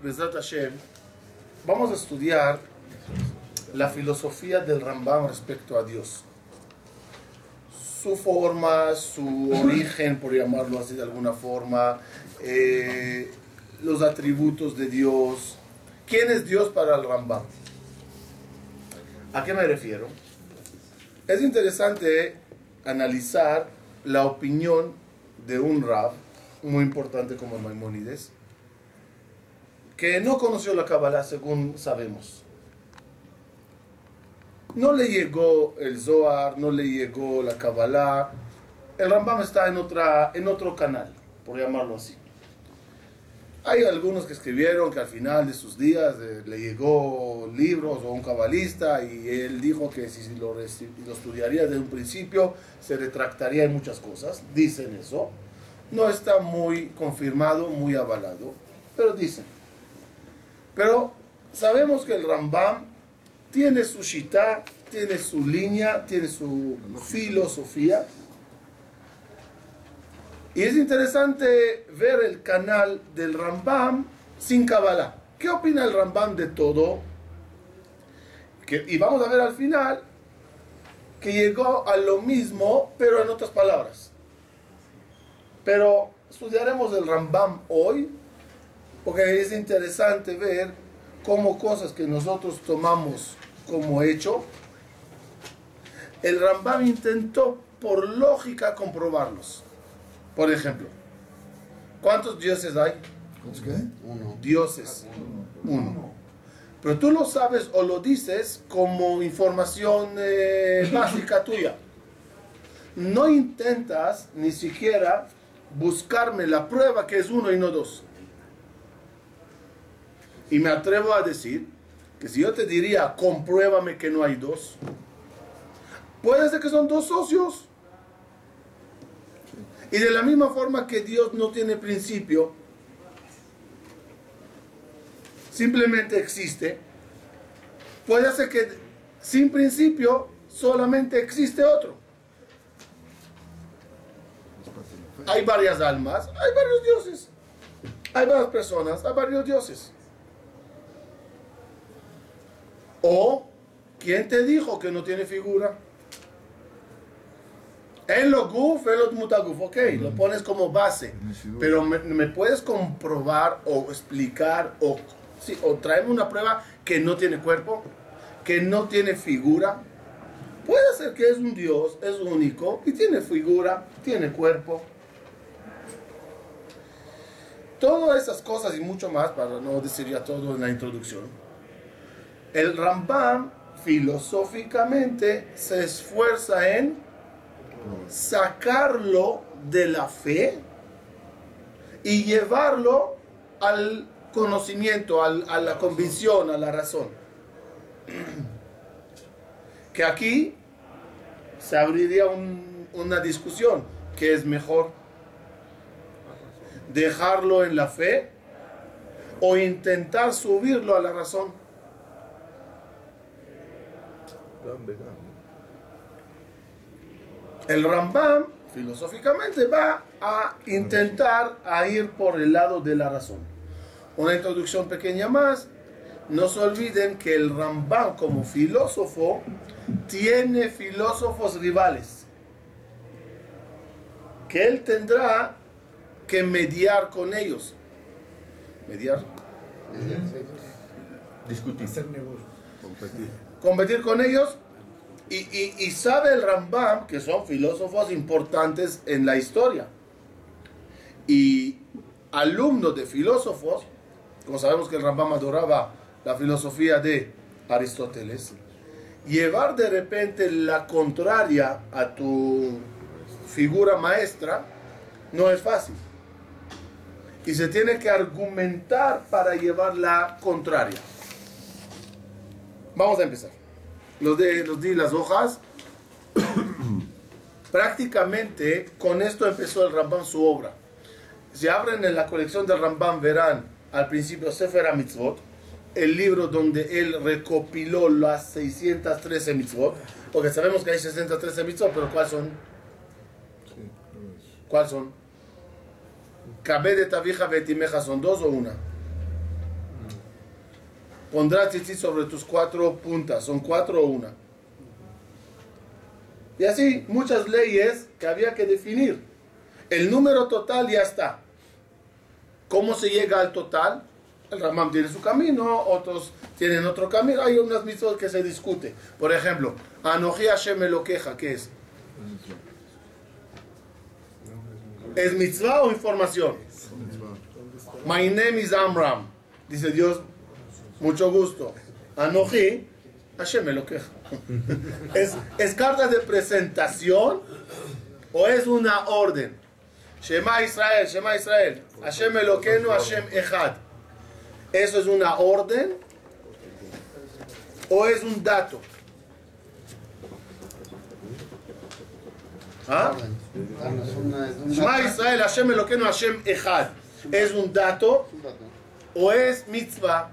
Hoy, Hashem, vamos a estudiar la filosofía del Rambam respecto a Dios. Su forma, su origen, por llamarlo así de alguna forma, eh, los atributos de Dios. ¿Quién es Dios para el Rambam? ¿A qué me refiero? Es interesante analizar la opinión de un Rab, muy importante como Maimónides, que no conoció la Kabbalah según sabemos. No le llegó el Zohar, no le llegó la Kabbalah. El Rambam está en, otra, en otro canal, por llamarlo así. Hay algunos que escribieron que al final de sus días eh, le llegó libros o un cabalista y él dijo que si lo, lo estudiaría desde un principio se retractaría en muchas cosas. Dicen eso. No está muy confirmado, muy avalado, pero dicen. Pero sabemos que el Rambam tiene su shita, tiene su línea, tiene su filosofía. Y es interesante ver el canal del Rambam sin Kabbalah. ¿Qué opina el Rambam de todo? Y vamos a ver al final que llegó a lo mismo, pero en otras palabras. Pero estudiaremos el Rambam hoy porque es interesante ver cómo cosas que nosotros tomamos como hecho, el Rambam intentó por lógica comprobarlos. Por ejemplo, ¿cuántos dioses hay? Uno. Dioses. Uno. Pero tú lo sabes o lo dices como información eh, básica tuya. No intentas ni siquiera buscarme la prueba que es uno y no dos. Y me atrevo a decir que si yo te diría, compruébame que no hay dos, puede ser que son dos socios. Y de la misma forma que Dios no tiene principio, simplemente existe, puede ser que sin principio solamente existe otro. Hay varias almas, hay varios dioses, hay varias personas, hay varios dioses. O, ¿quién te dijo que no tiene figura? En lo guf, en lo mutaguf, ok, lo pones como base. Pero me, me puedes comprobar o explicar o, sí, o traerme una prueba que no tiene cuerpo, que no tiene figura. Puede ser que es un Dios, es único y tiene figura, tiene cuerpo. Todas esas cosas y mucho más, para no decir ya todo en la introducción, el Rambam filosóficamente se esfuerza en sacarlo de la fe y llevarlo al conocimiento, al, a la convicción, a la razón. Que aquí se abriría un, una discusión, que es mejor dejarlo en la fe o intentar subirlo a la razón. El Rambam, filosóficamente, va a intentar a ir por el lado de la razón. Una introducción pequeña más. No se olviden que el Rambam como filósofo tiene filósofos rivales. Que él tendrá que mediar con ellos. Mediar. Discutir. Competir. Competir con ellos. Y, sabe el Rambam que son filósofos importantes en la historia. Y alumnos de filósofos como sabemos que el Rambam adoraba la filosofía de Aristóteles llevar de repente la contraria a tu figura maestra no es fácil. Y se tiene que argumentar para llevar la contraria Vamos a empezar. Los, de, los di las hojas. Prácticamente con esto empezó el Rambam su obra. Si abren en la colección del Rambam verán al principio Sefer Mitzvot, el libro donde él recopiló las 613 mitzvot, porque sabemos que hay 613 mitzvot, pero ¿cuáles son? ¿Cuáles son? Cabé de Tabija Betimeja son dos o una. Pondrás tzitzit sobre tus cuatro puntas. ¿Son cuatro o una? Y así, muchas leyes que había que definir. El número total ya está. ¿Cómo se llega al total? El Ramam tiene su camino, otros tienen otro camino. Hay unas mismas que se discute. Por ejemplo, Anoji Hashem lo queja, ¿qué es? ¿Es mitzvah o información? My name is Amram. Dice Dios, mucho gusto. Anoji, Hashem me lo queja. ¿Es, ¿Es carta de presentación o es una orden? Shema Israel, Shema Israel. Hashem Eloqueno, Hashem Echad. ¿Eso es una orden o es un dato? ¿Ah? Un Shema. Israel, Hashem Eloqueno, Hashem Echad. ¿Es un dato Es un dato. o es mitzvah?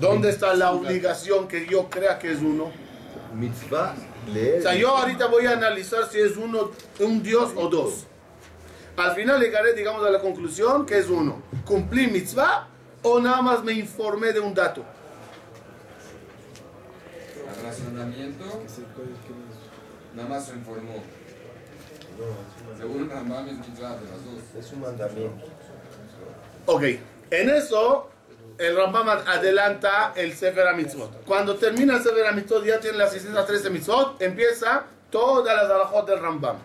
¿Dónde está la obligación que yo crea que es uno? Mitzvah. O sea, yo ahorita voy a analizar si es uno, un Dios o dos. Al final llegaré, digamos, a la conclusión que es uno. ¿Cumplí mitzvah o nada más me informé de un dato? El razonamiento nada más se informó. Según Rambam es mitzvah de las dos. Es un mandamiento. Ok, en eso el Rambam adelanta el Sefer HaMitzvot. Cuando termina el Sefer HaMitzvot, ya tiene las 613 mitzvot, empieza todas las alajot del Rambam.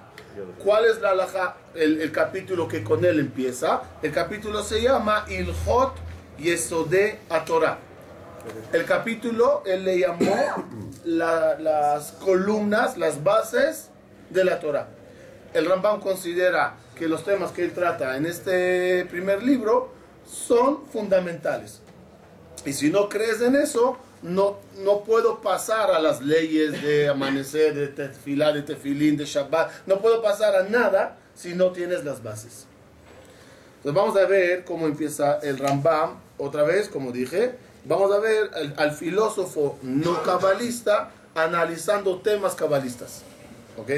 ¿Cuál es la alajá, el, el capítulo que con él empieza? El capítulo se llama Ilhot Yesode Torah. El capítulo él le llamó la- las columnas, las bases de la Torah. El Rambam considera que los temas que él trata en este primer libro son fundamentales. Y si no crees en eso, no, no puedo pasar a las leyes de amanecer, de tefilá, de tefilín, de Shabbat. No puedo pasar a nada si no tienes las bases. Entonces vamos a ver cómo empieza el Rambam. Otra vez, como dije, vamos a ver al, al filósofo no cabalista analizando temas cabalistas. ¿Ok?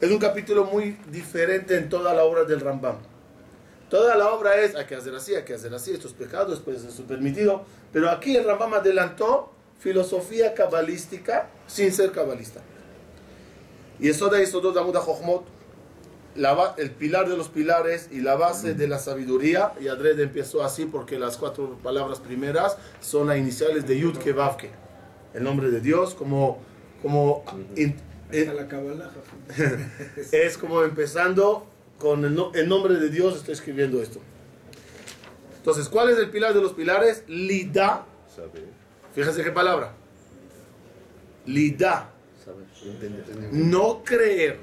Es un capítulo muy diferente en toda la obra del Rambam. Toda la obra es, hay que hacer así, hay que hacer así, esto es pecado, después esto es permitido. Pero aquí el Rambam adelantó filosofía cabalística sin ser cabalista. Y eso de eso de Amuda Jochmot, el pilar de los pilares y la base de la sabiduría. Y Adred empezó así porque las cuatro palabras primeras son las iniciales de Yud Kevavke, el nombre de Dios, como, como in- Kabbalah. es como empezando con el, no- el nombre de Dios, estoy escribiendo esto. Entonces, ¿cuál es el pilar de los pilares? Lida. Saber. Fíjense qué palabra. Lida. Saber. Entender. No creer.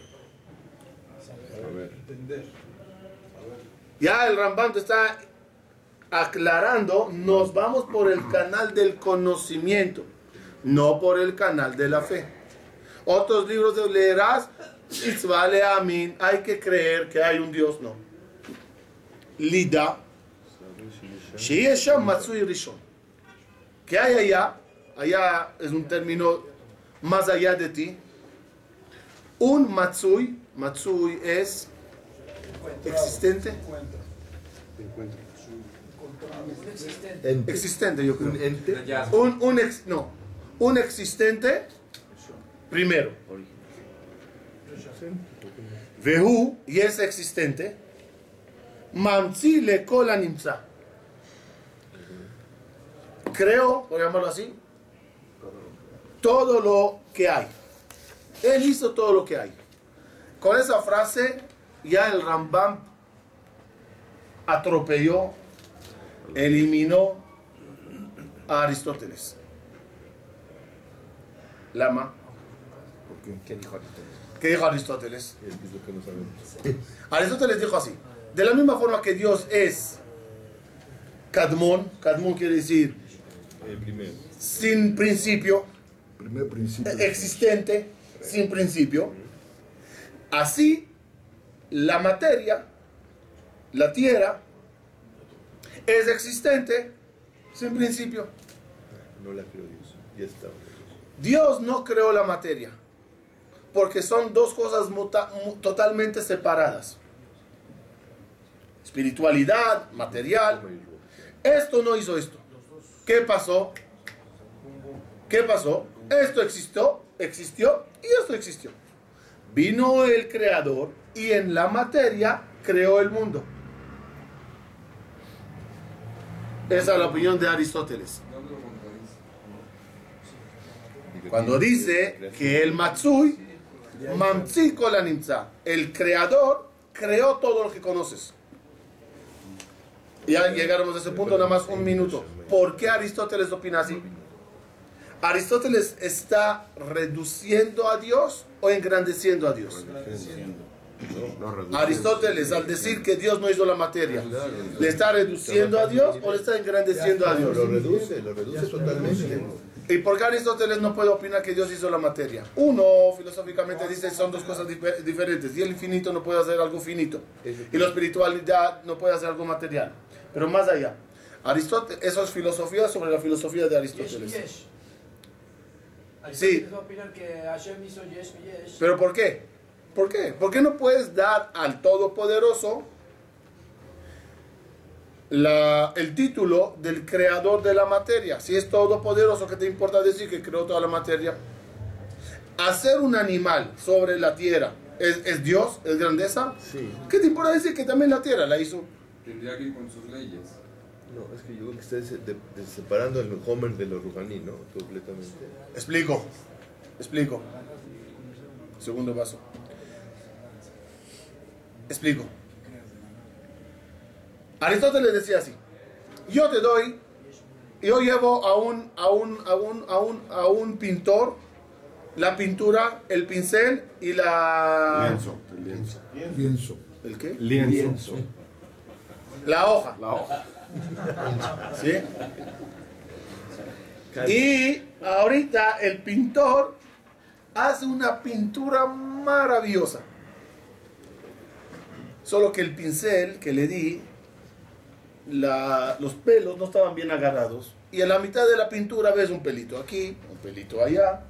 Entender. Ya el Rambam te está aclarando, nos vamos por el canal del conocimiento, no por el canal de la fe. Otros libros de leerás, Itzvale Amin, hay que creer que hay un Dios, no. Lida, Rishon. ¿Qué hay allá? Allá es un término más allá de ti. Un Matsui, Matsui es existente. Encuentro. Ente. Existente, yo creo. Un. Un, un ex- no, un existente primero. Vehu, y es existente. Mamzi le kola nimza. Creo, por llamarlo así, todo lo que hay. Él hizo todo lo que hay. Con esa frase, ya el Rambam atropelló, eliminó a Aristóteles. Lama. ¿Qué dijo Aristóteles? ¿Qué dijo Aristóteles? Aristóteles dijo así, de la misma forma que Dios es Kadmon, Kadmon quiere decir primero. sin principio, Primer principio. existente, sin principio, así la materia, la tierra, es existente, sin principio. No la creó Dios. Ya está. Dios no creó la materia, porque son dos cosas totalmente separadas. Espiritualidad, material. Esto no hizo esto. ¿Qué pasó? ¿Qué pasó? Esto existió, existió y esto existió. Vino el creador y en la materia creó el mundo. Esa es la opinión de Aristóteles. Cuando dice que el Matsui, Mamtsi la Nimtza, el creador creó todo lo que conoces. Ya llegáramos a ese punto, nada más un minuto. ¿Por qué Aristóteles opina así? ¿Aristóteles está reduciendo a Dios o engrandeciendo a Dios? Aristóteles, al decir que Dios no hizo la materia, ¿le está reduciendo a Dios o le está engrandeciendo a Dios? Lo reduce, lo reduce totalmente. ¿Y por qué Aristóteles no puede opinar que Dios hizo la materia? Uno, filosóficamente, dice que son dos cosas difer- diferentes. Y el infinito no puede hacer algo finito. Y la espiritualidad no puede hacer algo material. Pero más allá. Aristóteles, eso es filosofía sobre la filosofía de Aristóteles. Yesh. Sí. Yesh. ¿Pero por qué? ¿Por qué? ¿Por qué no puedes dar al Todopoderoso la- el título del creador de la materia? Si es todopoderoso, ¿qué te importa decir que creó toda la materia? Hacer un animal sobre la tierra, ¿es, es Dios? ¿Es grandeza? Sí. ¿Qué te importa decir que también la tierra la hizo? Tendría que ir con sus leyes. No, es que yo creo que está de- de- separando el Homer de lo Ruhaní, ¿no? Completamente. Explico. Explico. Segundo vaso. Explico. Aristóteles decía así. Yo te doy, yo llevo a un, a un, a un, a un, a un pintor la pintura, el pincel y la... Lienzo. El lienzo. Lienzo. ¿El qué? Lienzo. La hoja. La hoja. ¿Sí? Y ahorita el pintor hace una pintura maravillosa. Solo que el pincel que le di, la- los pelos no estaban bien agarrados. Y en la mitad de la pintura ves un pelito aquí, un pelito allá.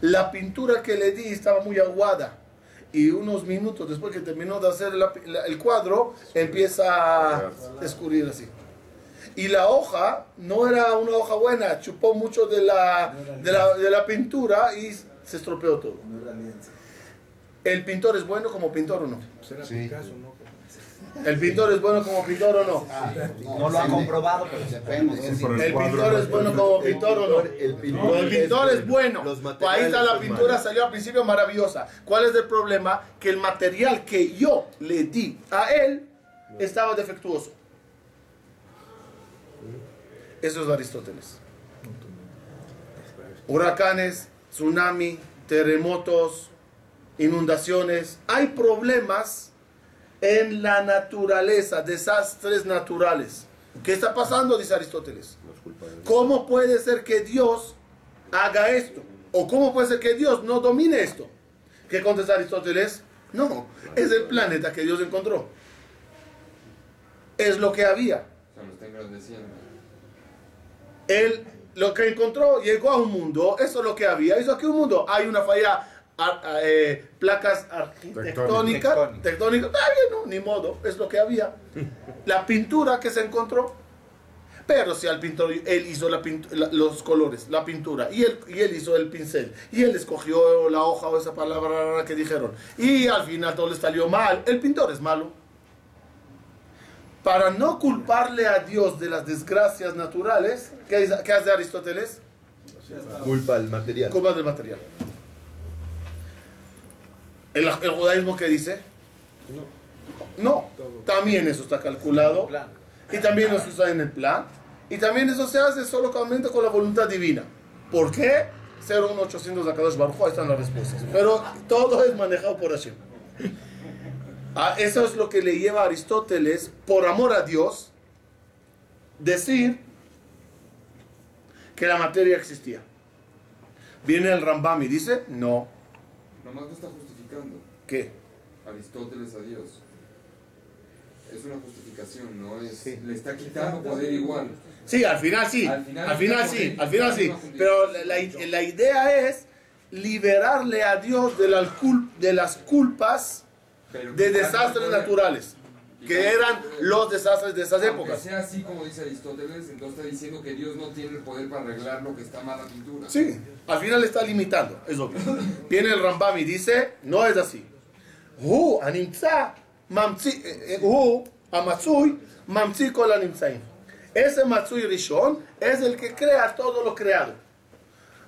La pintura que le di estaba muy aguada. Y unos minutos después que terminó de hacer la- la- el cuadro, empieza a escurrir así. Y la hoja no era una hoja buena, chupó mucho de la, de la, de la pintura y se estropeó todo. ¿El pintor es bueno como pintor o no? Será Sí. Picasso, ¿no? ¿El pintor es bueno como pintor o no? No lo ha comprobado, pero Depende. ¿El pintor es bueno como pintor o no? El pintor, No, el pintor es bueno. Los Ahí está la pintura, salió al principio maravillosa. ¿Cuál es el problema? Que el material que yo le di a él estaba defectuoso. Eso es Aristóteles. Huracanes, tsunami, terremotos, inundaciones. Hay problemas en la naturaleza, desastres naturales. ¿Qué está pasando? Dice Aristóteles. ¿Cómo puede ser que Dios haga esto? ¿O cómo puede ser que Dios no domine esto? ¿Qué contesta Aristóteles? No, es el planeta que Dios encontró. Es lo que había. Él lo que encontró llegó a un mundo, eso es lo que había. Hizo aquí un mundo. Hay una falla, ar- a- eh, placas arquitectónicas, Tectónica. tectónicas. Está bien, no, ni modo, es lo que había. La pintura que se encontró. Pero si al pintor, él hizo la pintu- la- los colores, la pintura, y él, y él hizo el pincel, y él escogió la hoja o esa palabra que dijeron, y al final todo le salió mal, el pintor es malo. Para no culparle a Dios de las desgracias naturales, ¿qué, qué hace Aristóteles? Culpa al material. Culpa del material. ¿El, el judaísmo qué dice? No. También eso está calculado. Y también eso está en el plan. Y también eso se hace solamente con la voluntad divina. ¿Por qué? 01800 de Kadosh Baruj Hu, ahí están las respuestas. Pero todo es manejado por Hashem. Ah, eso es lo que le lleva a Aristóteles, por amor a Dios, decir que la materia existía. Viene el Rambam y dice, no, Nomás está justificando. ¿qué? Aristóteles a Dios. Es una justificación, no es. Le está quitando poder igual. Sí, al final sí, al Al final, sí, sí, al final sí. Pero la, la- idea es liberarle a Dios de, la de las culpas de desastres naturales que eran los desastres de esas épocas. Sea así como dice Aristóteles, entonces está diciendo que Dios no tiene el poder para arreglar lo que está mala pintura. Sí, al final está limitando, es obvio. Viene el Rambam y dice, no es así. Hu animtza mamtzi, eh, eh, hu amatsui mamtzi kol animtzaim. Ese Matsui Rishon es el que crea todo lo creado.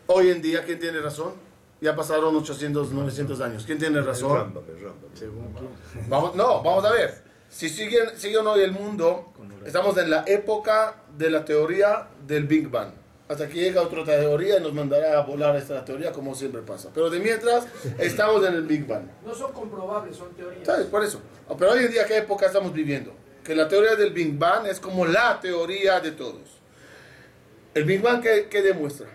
Hoy en día, ¿quién tiene razón? Ya pasaron 800, 900 años. ¿Quién tiene razón? El Rambam, el Rambam. Vamos, no, vamos a ver. Si siguen, siguen hoy el mundo, estamos en la época de la teoría del Big Bang. Hasta que llega otra teoría y nos mandará a volar esta teoría como siempre pasa. Pero de mientras, estamos en el Big Bang. No son comprobables, son teorías. ¿Sabes? Por eso. Pero hoy en día, ¿qué época estamos viviendo? Que la teoría del Big Bang es como la teoría de todos. ¿El Big Bang qué, qué demuestra?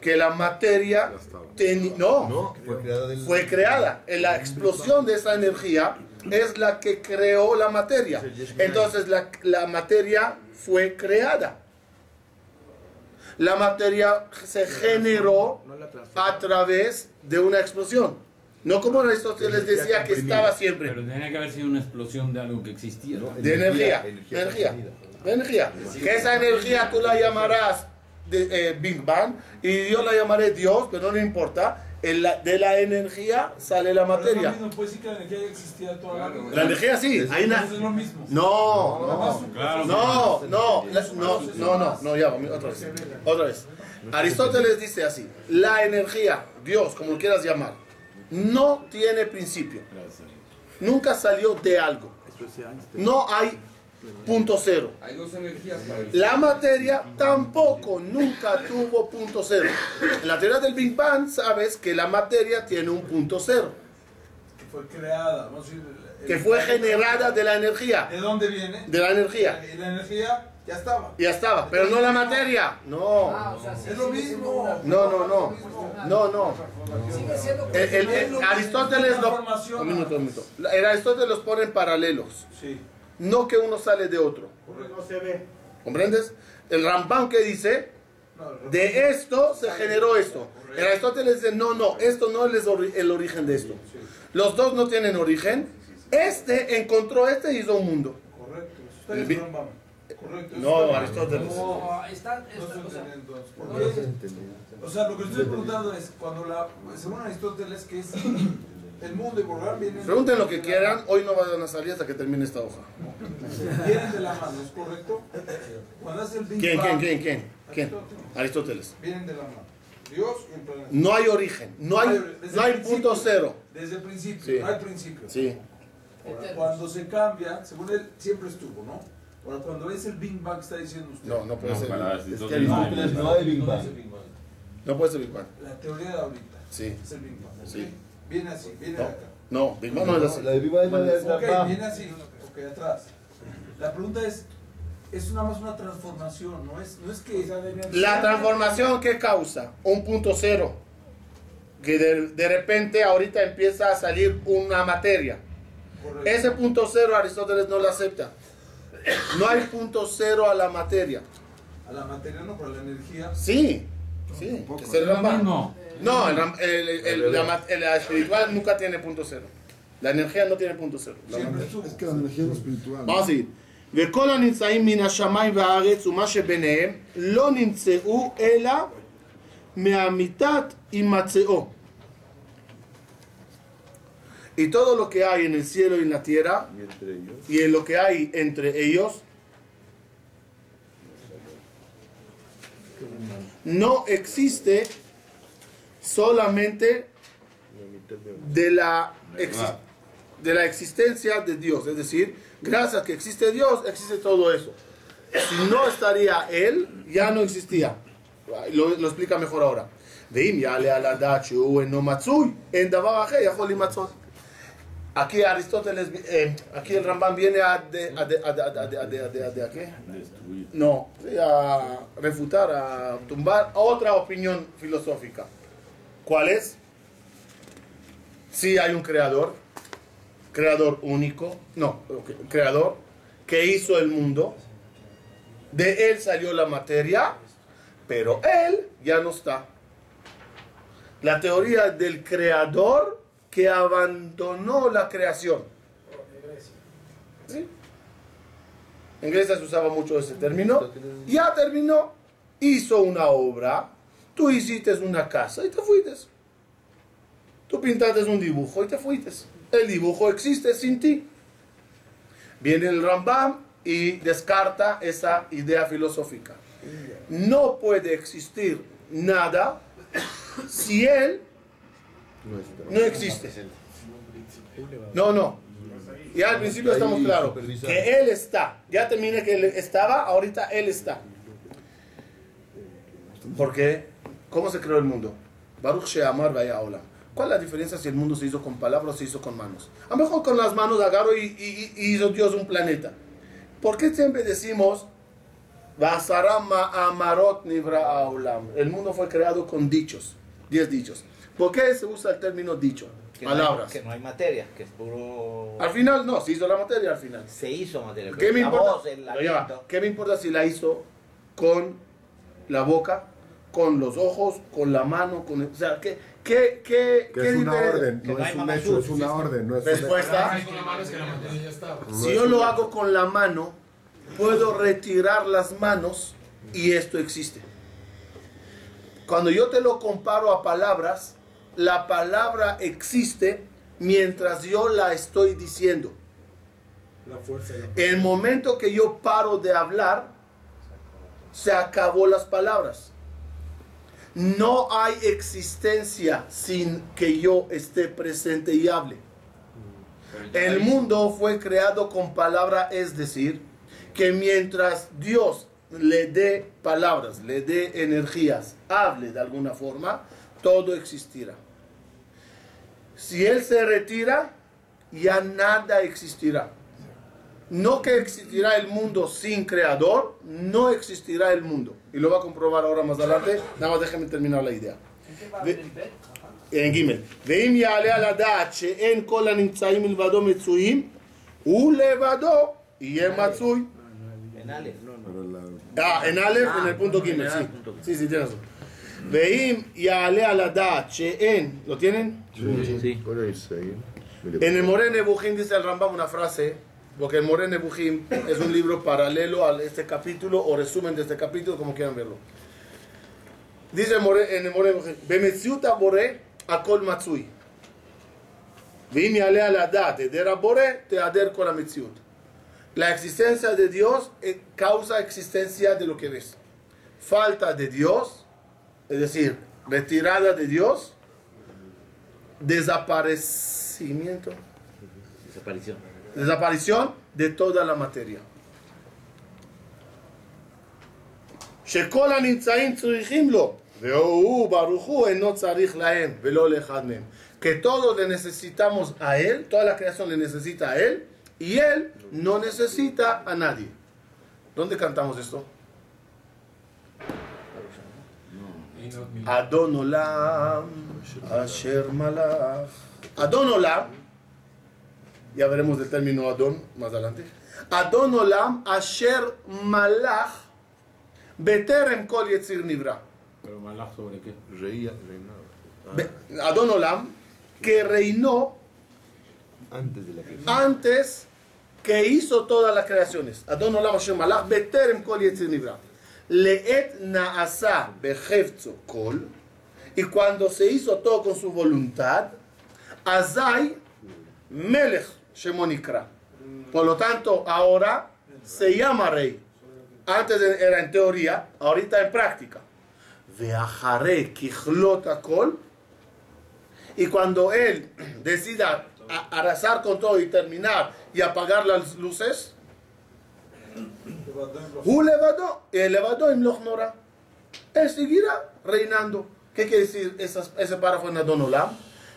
Que la materia... teni- no, No, fue creada del... fue creada. En La explosión de esa energía es la que creó la materia. Entonces la, la materia fue creada. La materia se generó a través de una explosión. No como Aristóteles decía que estaba siempre. Pero tenía que haber sido una explosión de algo que existía. ¿no? De energía. energía Energía. Que esa energía tú la llamarás de, eh, Big Bang y yo la llamaré Dios, pero no le importa. En la- de la energía sale la materia. mismo, pues sí que la energía ya existía toda la Claro, vida. La energía sí. Hay una- Entonces es lo mismo. No, no. Claro. No, no, la- no, no, no, no, ya, otra vez. Otra vez. Aristóteles dice así: la energía, Dios, como lo quieras llamar, no tiene principio. Nunca salió de algo. No hay punto cero. Hay dos energías para el La materia tampoco nunca tuvo punto cero. En la teoría del Big Bang sabes que la materia tiene un punto cero, Que fue creada. el- que fue generada de la energía. ¿De dónde viene? De la energía. Y la energía ya estaba. Ya estaba, pero no la materia. No. Ah, o sea, sí, Es lo mismo. No, no, no. No, no. Sigue siendo El, el- el- Aristóteles lo. Un minuto, un minuto. El Aristóteles los pone en paralelos. Sí, No que uno sale de otro. no se ve. ¿Comprendes? El Rambam que dice, No, de esto se generó esto. El Aristóteles dice, no, no, esto no es el origen de esto. Los dos no tienen origen. Este encontró este y hizo un mundo. Correcto. Está. Correcto. No, está- Aristóteles. No, están, No esta- estoy o sea, entendiendo entonces. ¿por no O sea, lo que estoy preguntando es, cuando la, según Aristóteles, que es el mundo y Borrán vienen... Pregunten lo que quieran, hoy no van a salir hasta que termine esta hoja. Vienen de la mano, ¿es correcto? Cuando hace el Big ¿Quién, quién, Bang, quién, quién? ¿Quién? Aristóteles. Vienen de la mano. Dios y el planeta. No hay origen, no hay, Desde no hay punto cero. Desde el principio, Sí. no hay principio. Sí. Ahora, cuando se cambia, según él, siempre estuvo, ¿no? Ahora, cuando es el Big Bang, está diciendo usted. No, no puede No, ser. para Es que Aristóteles no hay. Big No Bang. es el Big Bang. No puede ser Big Bang. La teoría de ahorita Sí. es el Big Bang. Sí. Viene así, viene No, acá. no, Big Bang no es así. La de es la de Ok, Rambam. viene así, ok, atrás. La pregunta es, es nada más una transformación, no es, no es que... La transformación que causa un punto cero, que de, de repente ahorita empieza a salir una materia. Correcto. Ese punto cero Aristóteles no lo acepta. No hay punto cero a la materia. A la materia no, pero a la energía. Sí, sí, es el Lo mismo. No, el, Ram- el- el- el- la, ma- la espiritual nunca tiene punto cero. La energía no tiene punto cero. La Siempre materia. estuvo. Es que la energía es lo espiritual. vamos a seguir. וכל הנמצאים מן השמיים והארץ ומה שביניהם לא נמצאו אלא מאמיתת הימצאו. Y todo lo que hay en el cielo y en la tierra Y entre ellos. y en lo que hay entre ellos no existe solamente de la, ah. de la existencia de Dios. Es decir, gracias a que existe Dios, existe todo eso. Si no estaría Él, ya no existía. Lo, lo explica mejor ahora. Aquí Aristóteles, eh, aquí el Rambam viene a, de, a, de, a, de, a ¿qué? No, a refutar, a tumbar otra opinión filosófica. ¿Cuál es? Sí hay un creador, creador único, no, creador, que hizo el mundo, de él salió la materia, pero él ya no está. La teoría del creador que abandonó la creación. ¿Sí? En Grecia se usaba mucho ese término. Ya terminó. Hizo una obra. Tú hiciste una casa y te fuiste. Tú pintaste un dibujo y te fuiste. El dibujo existe sin ti. Viene el Rambam y descarta esa idea filosófica. No puede existir nada si él no existe. No, no. Ya al principio estamos claros. Que él está. Ya terminé que él estaba, ahorita él está. Porque, ¿cómo se creó el mundo? Baruch Sheamar Vaya Olam. ¿Cuál es la diferencia si el mundo se hizo con palabras o se hizo con manos? A lo mejor con las manos agarro y, y- y hizo Dios un planeta. ¿Por qué siempre decimos Basarama Amarot Nivra Aulam? El mundo fue creado con dichos, diez dichos. ¿Por qué se usa el término dicho? Que no, hay, Palabras. que no hay materia, que es puro... Al final, no, se hizo la materia al final. Se hizo materia. ¿Qué me importa? voz, el ya. ¿Qué me importa si la hizo con la boca, con los ojos, con la mano, con el- o sea, ¿qué, qué, qué, Que qué es una diferencia? orden, no es un hecho, es una orden, no es Respuesta. Si yo lo hago con la mano, puedo retirar las manos y esto existe. Cuando yo te lo comparo a palabras, la palabra existe mientras yo la estoy diciendo. La fuerza. El momento que yo paro de hablar, se acabó las palabras. No hay existencia sin que yo esté presente y hable. El mundo fue creado con palabra, es decir, que mientras Dios le dé palabras, le dé energías, hable de alguna forma, todo existirá. Si Él se retira, ya nada existirá. No que existirá el mundo sin creador, no existirá el mundo Y lo va a comprobar ahora más adelante. Nada más déjame terminar la idea. ¿En qué va? De- ¿En B? En ג' ואם יעלה על הדעת שאין כל הנמצאים מלבדו מצויים, הוא לבדו יהיה מצוי. En Aleph. Pero la- Ah, en Aleph, en el punto ג', sí. Sí, sí, tienes razón. ואם יעלה על הדעת שאין, ¿lo tienen? Sí. Bueno, Israel. Mire, En el Moré Nebuchim dice el Rambam una frase, porque el More es un libro paralelo a este capítulo o resumen de este capítulo, como quieran verlo. Dice en el More Nebuchim, Bemetziuta Bore Akol Matsui. Vimi alea la date de te ader con la. La existencia de Dios eh, causa existencia de lo que ves. Falta de Dios, es decir, retirada de Dios, desaparecimiento. Desaparición desaparición de toda la materia. שכל הנמצאים צריכים לו, והוא ברוך הוא אינו צריך להם ולא לאחד מהם. Que todos le necesitamos a él, toda la creación le necesita a él, y él no necesita a nadie. ¿Dónde cantamos esto? Adon Olam, Asher Malach. Adon Olam, ya veremos el término Adon más adelante. Adon Olam, Asher Malach, Beterem Kol Yetzir Nivra. Pero malaj sobre qué? Reía, reinaba. Ah, Adon Olam, que reinó antes de la creación. antes que hizo todas las creaciones. Adon Olam Hashem Malach Beterem Kol Yetzir Nivra. Leet Naasa Behevtzo Kol. Y cuando se hizo todo con su voluntad, Azai Melech Shemonikra. Por lo tanto, ahora se llama rey. Antes era en teoría, ahorita en práctica. Y cuando él decida arrasar con todo y terminar y apagar las luces, Nora. Él seguirá reinando. ¿Qué quiere decir ese párrafo en Adon Olam?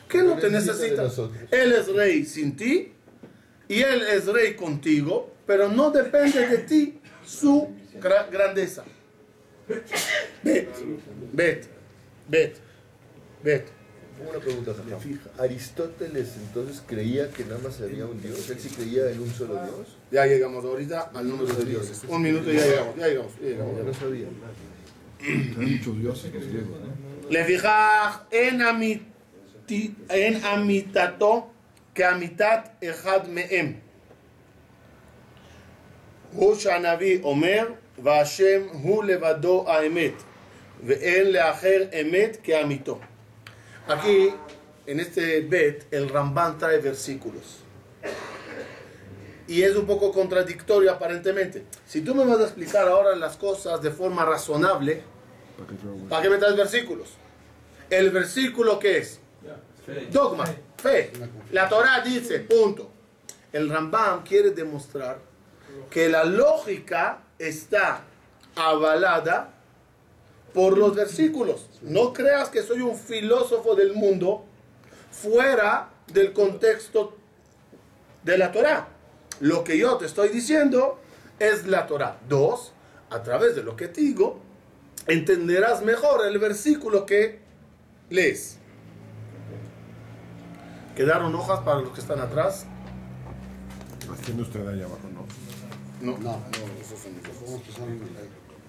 Que no te necesita. Él es rey sin ti y Él es rey contigo, pero no depende de ti su grandeza. Vete, vete, vete, vete. Una pregunta, Fija, Aristóteles entonces creía que nada más había un Dios. Él sí creía en un solo Dios. Ya llegamos ahorita al número de dioses. Un minuto y ya llegamos. Ya llegamos. Ya llegamos. No sabía. Han dicho dioses los griegos, ¿no? Le fija en amitato אמיתתו כאמיתת אחד מהם. הוא שהנביא אומר, והשם הוא לבדו האמת, ואין לאחר אמת כאמיתו. Aquí, en este bet, el Ramban trae versículos. Y es un poco contradictorio aparentemente. Si tú me vas a explicar ahora las cosas de forma razonable, ¿Para qué traigo? ¿para qué me traes versículos? El versículo que es dogma, La Torah dice, punto. El Rambam quiere demostrar que la lógica está avalada por los versículos. No creas que soy un filósofo del mundo fuera del contexto de la Torah. Lo que yo te estoy diciendo es la Torah. Dos, a través de lo que te digo, entenderás mejor el versículo que lees. ¿Quedaron hojas para los que están atrás? Las tiene usted ahí abajo, ¿no? No. No, esos son.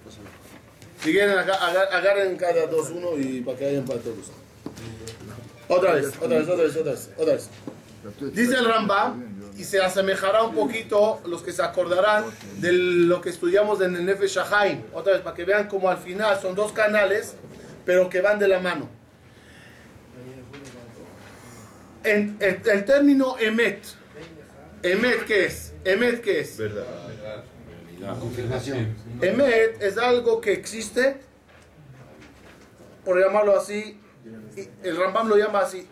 Pásale. Si quieren, aga- aga- agarren cada dos uno y para que hayan para todos. Otra vez, otra vez, otra vez, otra vez, otra vez. Dice el Rambam, y se asemejará un poquito, los que se acordarán, de lo que estudiamos en el Nefesh Shahaim. Otra vez, para que vean como al final son dos canales, pero que van de la mano. En, el, el término Emet, Emet, ¿qué es? Emet, ¿qué es? Verdad. Confirmación. Emet es algo que existe, por llamarlo así, el Rambam lo llama así,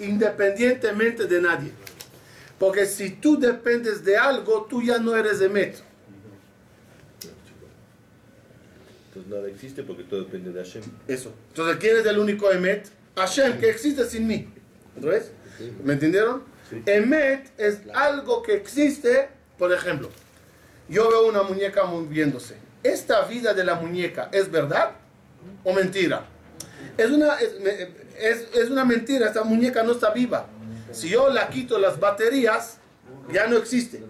independientemente de nadie. Porque si tú dependes de algo, tú ya no eres Emet. Entonces nada existe porque todo depende de Hashem. Eso. Entonces, ¿quién es el único Emet? Hashem, que existe sin mí. ¿Otra vez? ¿Me entendieron? Emet es algo que existe, por ejemplo, yo veo una muñeca moviéndose. ¿Esta vida de la muñeca es verdad o mentira? Es una, es, es- es una mentira, esta muñeca no está viva. Si yo la quito las baterías, ya no existe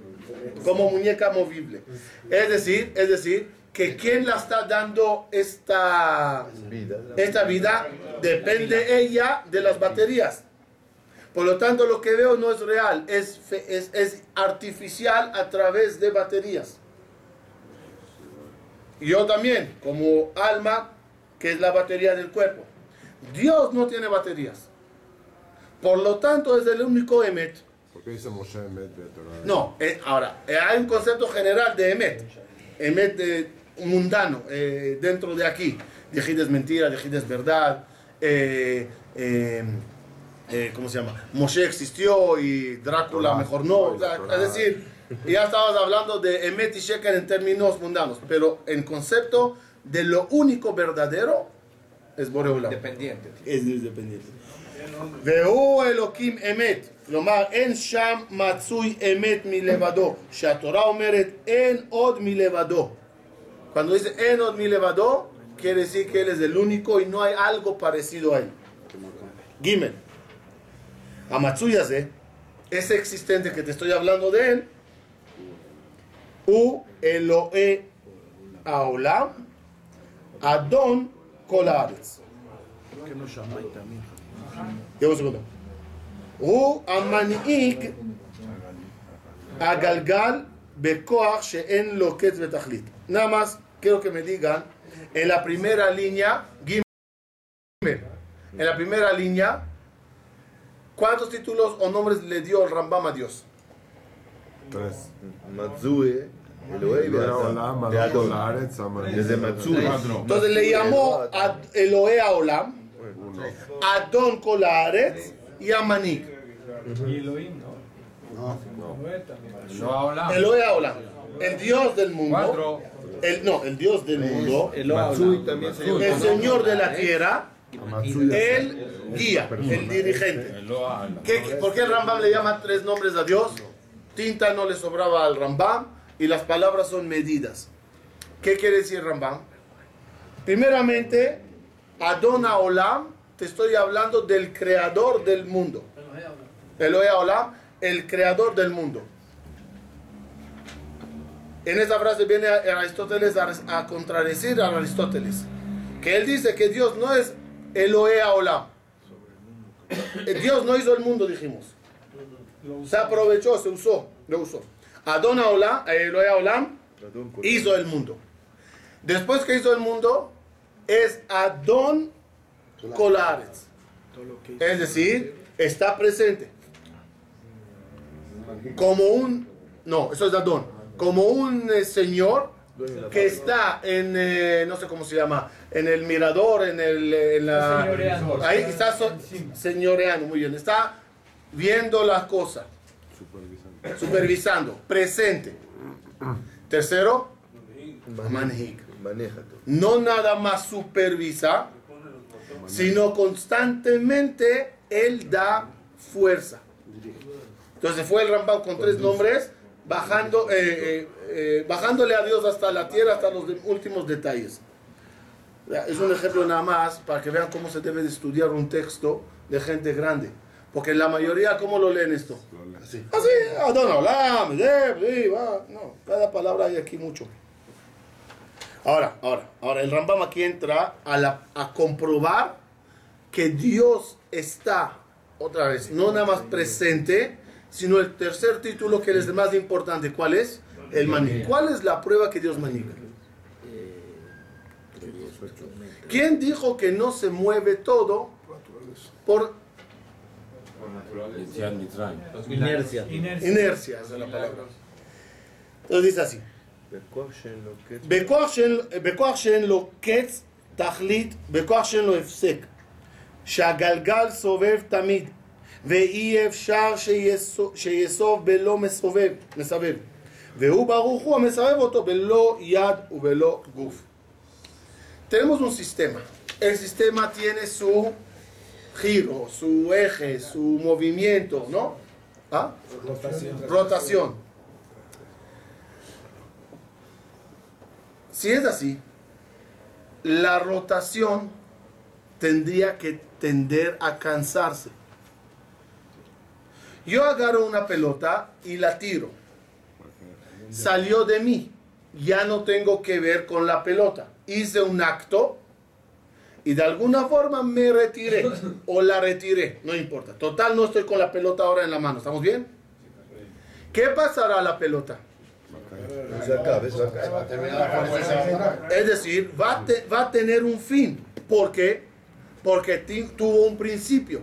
como muñeca movible. Es decir, es decir, que quien la está dando esta, Vida. esta vida depende ella de las baterías. Por lo tanto, lo que veo no es real, es, fe- es, es artificial a través de baterías. Y yo también, como alma, que es la batería del cuerpo. Dios no tiene baterías. Por lo tanto, es el único Emet. ¿Por qué dice Moshe Emet? No, eh, ahora, eh, hay un concepto general de Emet. Emet de mundano, eh, dentro de aquí. Yehid es mentira, Yehid es verdad eh, eh, eh, ¿Cómo se llama? Moshe existió y Drácula Torah. mejor no. o sea, Torah. es decir, ya estabas hablando de Emet y Sheker en términos mundanos. Pero en concepto de lo único verdadero es Boreolam. Dependiente. Es independiente. והוא אלוקים אמת, כלומר אין שם מצוי אמת מלבדו, שהתורה אומרת אין עוד מלבדו. Cuando dice en od milevado, quiere decir que él es el único y no hay algo parecido a él. Gimel. Amatsuyase, ¿eh? ese existente que te estoy hablando de él, U Eloe Aolam Adon Kolaretz. Llevo un segundo. U Amanig Agalgal Bekoach Sheen Loketz Betachlit. Nada más quiero que me digan en la primera línea, En la primera línea, ¿cuántos títulos o nombres le dio el Rambam a Dios? Tres. Matzue, Elohei Laaretz, Aman. Desde Matzue. Entonces le llamó a Elohe a Olam. Adon Kolaretz y a Manik. Y Elohim, ¿no? No. Elohe a Olam, el Dios del mundo. El, no, el Dios del mundo. Matzui también se llama. el Señor de la tierra. El guía, el dirigente. Lo habla. ¿Qué- qué- ¿Por qué el Rambam le llama tres nombres a Dios? Tinta no le sobraba al Rambam y las palabras son medidas. ¿Qué quiere decir Rambam? Primeramente, Adona Olam, te estoy hablando del creador del mundo. Elohe Olam, el creador del mundo. En esa frase viene Aristóteles a, a contradecir a Aristóteles. Que él dice que Dios no es Elohe Olam. Eh, Dios no hizo el mundo, dijimos. Se aprovechó, se usó, lo usó. Adona Olam, Elohe Olam, hizo el mundo. Después que hizo el mundo, es Adón Colares. Es decir, está presente. Como un, no, eso es Adón, como un eh, señor que está en, eh, no sé cómo se llama, en el mirador, en el, eh, en la, Señoreando. ahí está so- señoreando, muy bien, está viendo las cosas, Supervisando. supervisando, presente. Tercero, todo. No nada más supervisa, sino constantemente él da fuerza. Entonces fue el Rambam con tres nombres, bajando, eh, eh, eh, bajándole a Dios hasta la tierra, hasta los últimos detalles. Es un ejemplo nada más para que vean cómo se debe de estudiar un texto de gente grande. Porque la mayoría, ¿cómo lo leen esto? Así. Así, sí, va. No, cada palabra hay aquí mucho. Ahora, ahora, ahora, el Rambam aquí entra a, la- a comprobar que Dios está, otra vez, no nada más presente, sino el tercer título que es el más importante. ¿Cuál es? El maní. ¿Cuál es la prueba que Dios manica? ¿Quién dijo que no se mueve todo por Por naturaleza. Yetziat Mitzrayim. Inercia. Inercia. inercia? Esa es la palabra. Entonces dice así. בכוח שאין לו קץ. בכוח שאין, בכוח שאין לו קץ, תכלית, בכוח שאין לו הפסק. שהגלגל סובב תמיד, ואי אפשר שיסוב, שיסוב בלא מסובב, מסבב. והוא ברוך הוא המסבב אותו בלא יד ובלא גוף. Tenemos un sistema. El sistema tiene su giro, su eje, su movimiento, ¿no? ¿Ah? Rotación. Si es así, la rotación tendría que tender a cansarse. Yo agarro una pelota y la tiro. Salió de mí. Ya no tengo que ver con la pelota. Hice un acto y de alguna forma me retiré o la retiré. No importa. Total, no estoy con la pelota ahora en la mano. ¿Estamos bien? ¿Qué pasará a la pelota? Es decir, va a, te- va a tener un fin. ¿Por qué? Porque tuvo un principio.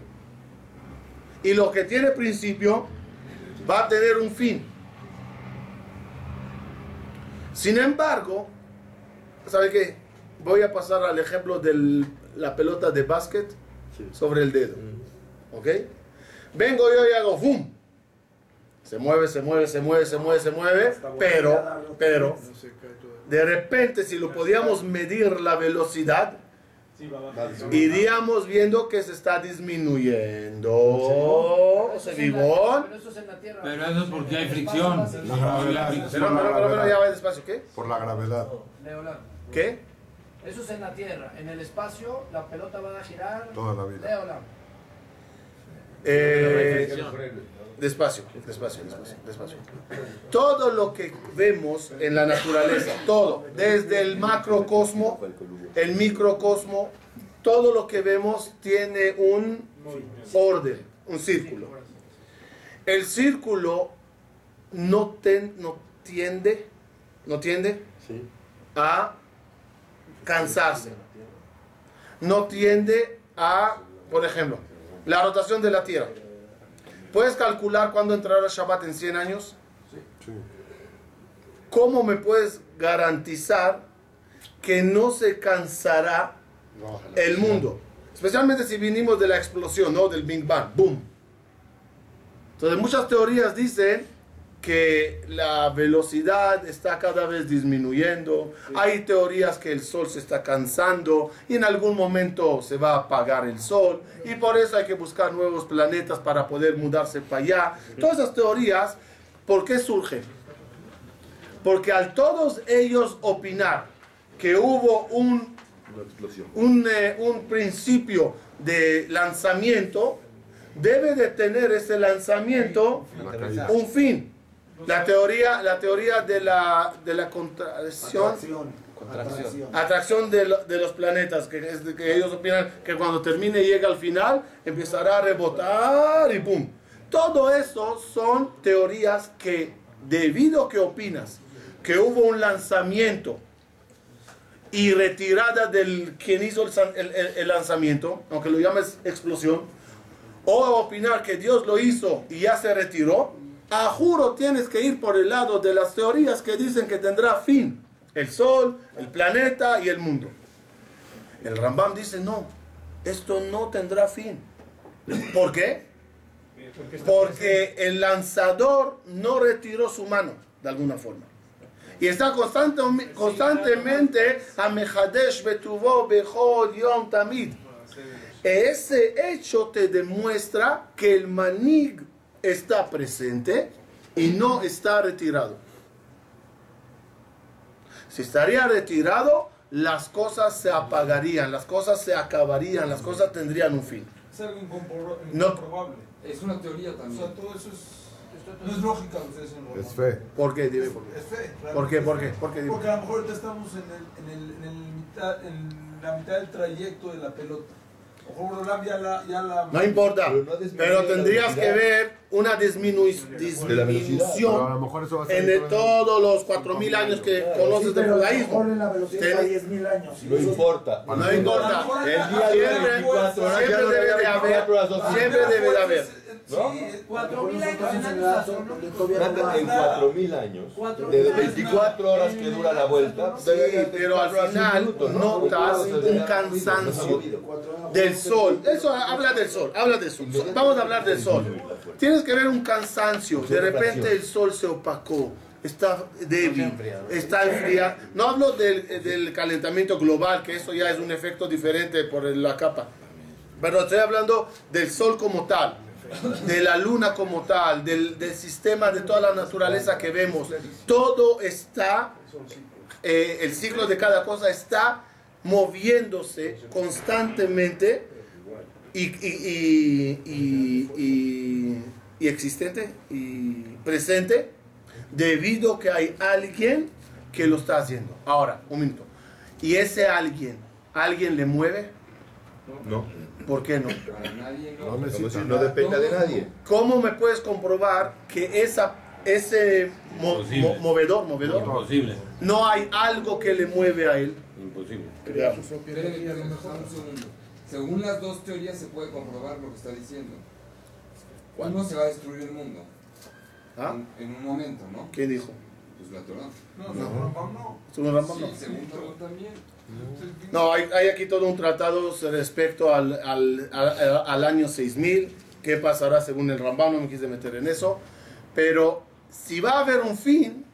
Y lo que tiene principio va a tener un fin. Sin embargo, ¿sabe qué? Voy a pasar al ejemplo de la pelota de básquet sobre el dedo. ¿Ok? Vengo yo y hago ¡fum! Se mueve, se mueve, se mueve, se mueve, se mueve. Pero, pero, de repente, si lo podíamos medir la velocidad, iríamos viendo que se está disminuyendo. Se. Pero eso es porque hay fricción. Pero, ya va despacio. ¿Qué? Por la gravedad. ¿Qué? Eso es en la tierra. En el espacio, la pelota va a girar. Toda la vida. Eh, despacio, despacio, despacio, despacio. Todo lo que vemos en la naturaleza, todo, desde el macrocosmo, el microcosmo, todo lo que vemos tiene un orden, un círculo. El círculo no, ten- no tiende, no tiende a cansarse. No tiende a, por ejemplo, la rotación de la Tierra. ¿Puedes calcular cuándo entrará Shabbat en 100 años? Sí. ¿Cómo me puedes garantizar que no se cansará el mundo? Especialmente si vinimos de la explosión, ¿no? Del Big Bang. ¡Boom! Entonces muchas teorías dicen que la velocidad está cada vez disminuyendo. Hay teorías que el sol se está cansando y en algún momento se va a apagar el sol. Y por eso hay que buscar nuevos planetas para poder mudarse para allá. Todas esas teorías, ¿por qué surgen? Porque al todos ellos opinar que hubo un un, eh, un principio de lanzamiento, debe de tener ese lanzamiento un fin. La teoría, la teoría de la, de la contracción, Contracción. atracción de, lo- de los planetas, que, es de que ellos opinan que cuando termine y llegue al final, empezará a rebotar y ¡pum! Todo eso son teorías que, debido a que opinas que hubo un lanzamiento y retirada del quien hizo el, san- el- el- el lanzamiento, aunque lo llames explosión, o opinar que Dios lo hizo y ya se retiró, a juro tienes que ir por el lado de las teorías que dicen que tendrá fin el sol, el planeta y el mundo. El Rambam dice no, esto no tendrá fin. ¿Por qué? Porque el lanzador no retiró su mano, de alguna forma. Y está constante- constantemente a Mejadesh Betuvo Yom Tamid. Ese hecho te demuestra que el manig está presente y no está retirado. Si estaría retirado, las cosas se apagarían, las cosas se acabarían, las cosas tendrían un fin. Es algo incompro- No. incomprobable. Es una teoría O también. sea, todo eso es. No es lógica ustedes. ¿no? Es fe. ¿Por qué? Dime por qué. Es fe. ¿Por qué? ¿Por qué? ¿Por qué? Porque a lo mejor estamos en, el, en, el, en, el mitad, en la mitad del trayecto de la pelota. Ya la. Ya la No importa, Pero no tendrías que ver una disminu- a lo disminución mejor eso va a ser en todos los 4.000 años que conoces del judaísmo. en la velocidad Ten- a 10.000 años. No importa. No importa. El día de hoy, Siempre, 24 horas, ya siempre no debe de había 24 horas, haber, siempre debe de haber. ¿No? Sí, Cuatro mil Nosotros años en años astronómicos. en 4000 años, de mil 24 horas que dura la vuelta, Sí, pero al final notas un cansancio del sol. Eso habla del sol, habla del sol. Vamos a hablar del sol. Tienes que ver un cansancio. De repente el sol se opacó. Está débil, está enfriado. No hablo del, del calentamiento global, que eso ya es un efecto diferente por la capa. Pero estoy hablando del sol como tal, de la luna como tal, del, del sistema de toda la naturaleza que vemos. Todo está, eh, el ciclo de cada cosa está moviéndose constantemente y, y, y- y- existente y presente debido a que hay alguien que lo está haciendo. Ahora, un minuto. ¿Y ese alguien, alguien le mueve? No, ¿Por qué no? Para nadie no. No si no dependa de nadie. ¿Cómo me puedes comprobar que esa, ese mo- Imposible. mo- movedor, movedor, Imposible. no hay algo que le mueve a él? Imposible. Un segundo. Según las dos teorías se puede comprobar lo que está diciendo. Uno se va a destruir el mundo. ¿Ah? En, en un momento, ¿no? ¿Quién dijo? Pues la Torah. No, no, Rambam no. ¿Según Rambam? No. Sí, según Torah también. No, hay, hay aquí todo un tratado respecto al, al, al- al año 6000, qué pasará según el Rambam, no me quise meter en eso, pero si va a haber un fin,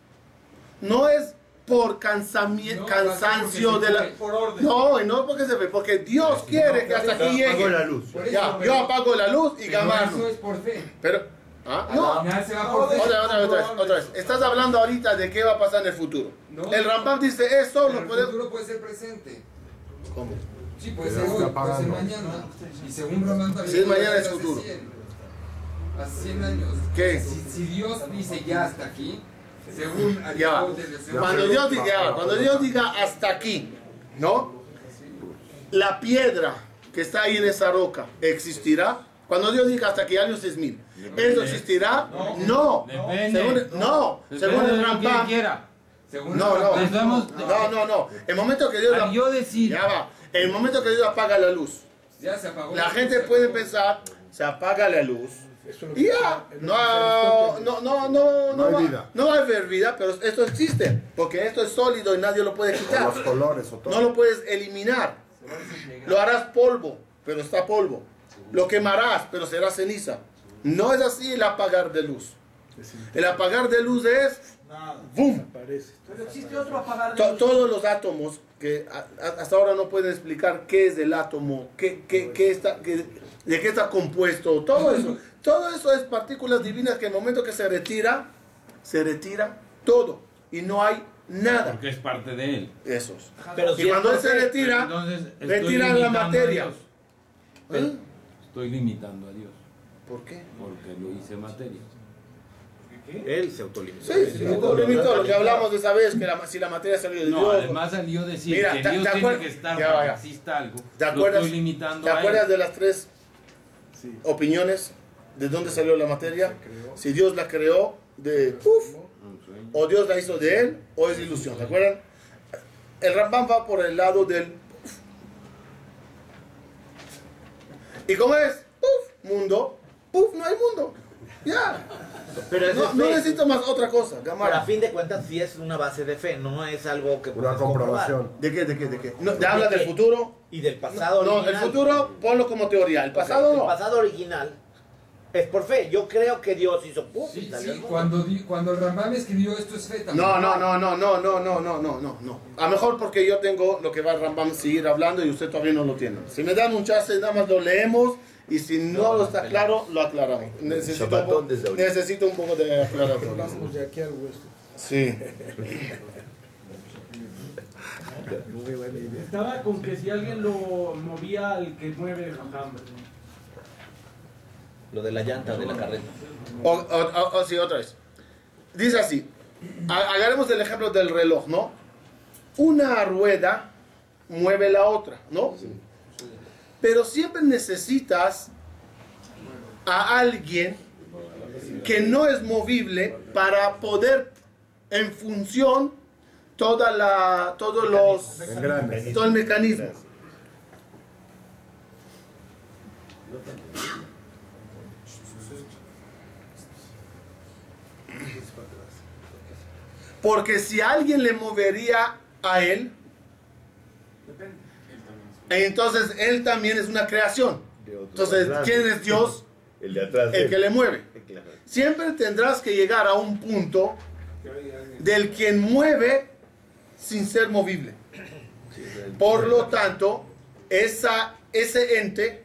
no es por cansami- No, cansancio de la... Por orden. No, y no porque se ve, porque Dios quiere que hasta aquí llegue. la luz. Ya, yo apago la luz y pero Eso gamarlo. es por fe. Pero, ¿ah? No, otra, otra, otra vez, otra vez. Estás hablando ahorita de qué va a pasar en el futuro. No. el Rambam dice eso, lo el puedes... futuro puede ser presente. ¿Cómo? Sí, puede ser hoy, puede ser mañana. Y según también. Si es puede mañana, es futuro. 100, Hace 100 años. ¿Qué? Si, si Dios dice ya hasta aquí, según Ya Cuando Dios diga, cuando Dios diga hasta aquí, ¿no? La piedra que está ahí en esa roca existirá. Cuando Dios diga hasta aquí, años 6000, ¿eso existirá? No. Depende. Según, no, Depende según el Rambam. quiera. según No, no. No, no, no. El momento que Dios. Yo decir, Ya va. El momento que Dios apaga la luz. Ya se apagó. La gente puede pensar, se apaga la luz. Y ya, no, no, no, no, No hay va- vida. no va a haber vida, pero esto existe, porque esto es sólido y nadie lo puede quitar. Los colores o todo. No lo puedes eliminar. Lo harás polvo, pero está polvo. Lo quemarás, pero será ceniza. No es así el apagar de luz. El apagar de luz es Nada. ¡boom! Pero existe otro apagar de To- luz. todos los átomos que hasta ahora no pueden explicar qué es el átomo, qué, qué- qué está, qué- de qué está compuesto, todo eso. Todo eso es partículas divinas que en el momento que se retira, se retira todo y no hay nada. porque es parte de él. Esos. Pero Y si cuando él se retira, retiran la materia. ¿Eh? Estoy limitando a Dios. ¿Por qué? Porque lo hice materia. Él se autolimitó. Sí, sí, limitó, limitó, lo que hablamos de esa vez, que la- si la materia salió de No, Dios. además salió decir Mira, que ¿te- Dios tiene que estar Ya para que exista algo. ¿Te Lo acuerdas, estoy limitando ¿te a acuerdas de las tres opiniones? ¿De dónde salió la materia? Si Dios la creó, de o Dios la hizo de él, o es ilusión. ¿Se acuerdan? El Rambam va por el lado del. ¿Y cómo es? Puf, mundo. Puf, no hay mundo. Ya. Pero No, no necesito más otra cosa. Pero a fin de cuentas sí es una base de fe, no es algo que Una puedes comprobar. comprobación. ¿De qué? ¿De qué? ¿De qué? No, ¿te habla del futuro? Y del pasado No, el original. futuro ponlo como teoría. El pasado El no. pasado original es por fe. Yo creo que Dios hizo pum, Sí, el sí, cuando, di- cuando el Rambam escribió esto es fe también. No, no, no, no, no, no, no, no, no, no, no. A lo mejor porque yo tengo lo que va Rambam seguir hablando y usted todavía no lo tiene. Si me dan un chance, nada más lo leemos y si no, lo está claro, lo aclaramos. Necesito, un, desde necesito un poco de aclaración. De aquí al hueso. Sí. Muy buena idea. Estaba con que si alguien lo movía al que mueve el jajam. Lo de la llanta de la carreta. O, o, o- o sí, otra vez. Dice así. Ha- Agarremos el ejemplo del reloj, ¿no? Una rueda mueve la otra, ¿no? Pero siempre necesitas a alguien que no es movible para poder en función toda la todos los todo el mecanismo. Porque si alguien le movería a él, entonces él también es una creación. Entonces. ¿quién es Dios? El de atrás. El que le mueve. Claro. Siempre tendrás que llegar a un punto del quien mueve sin ser movible. Por lo tanto, esa, ese ente,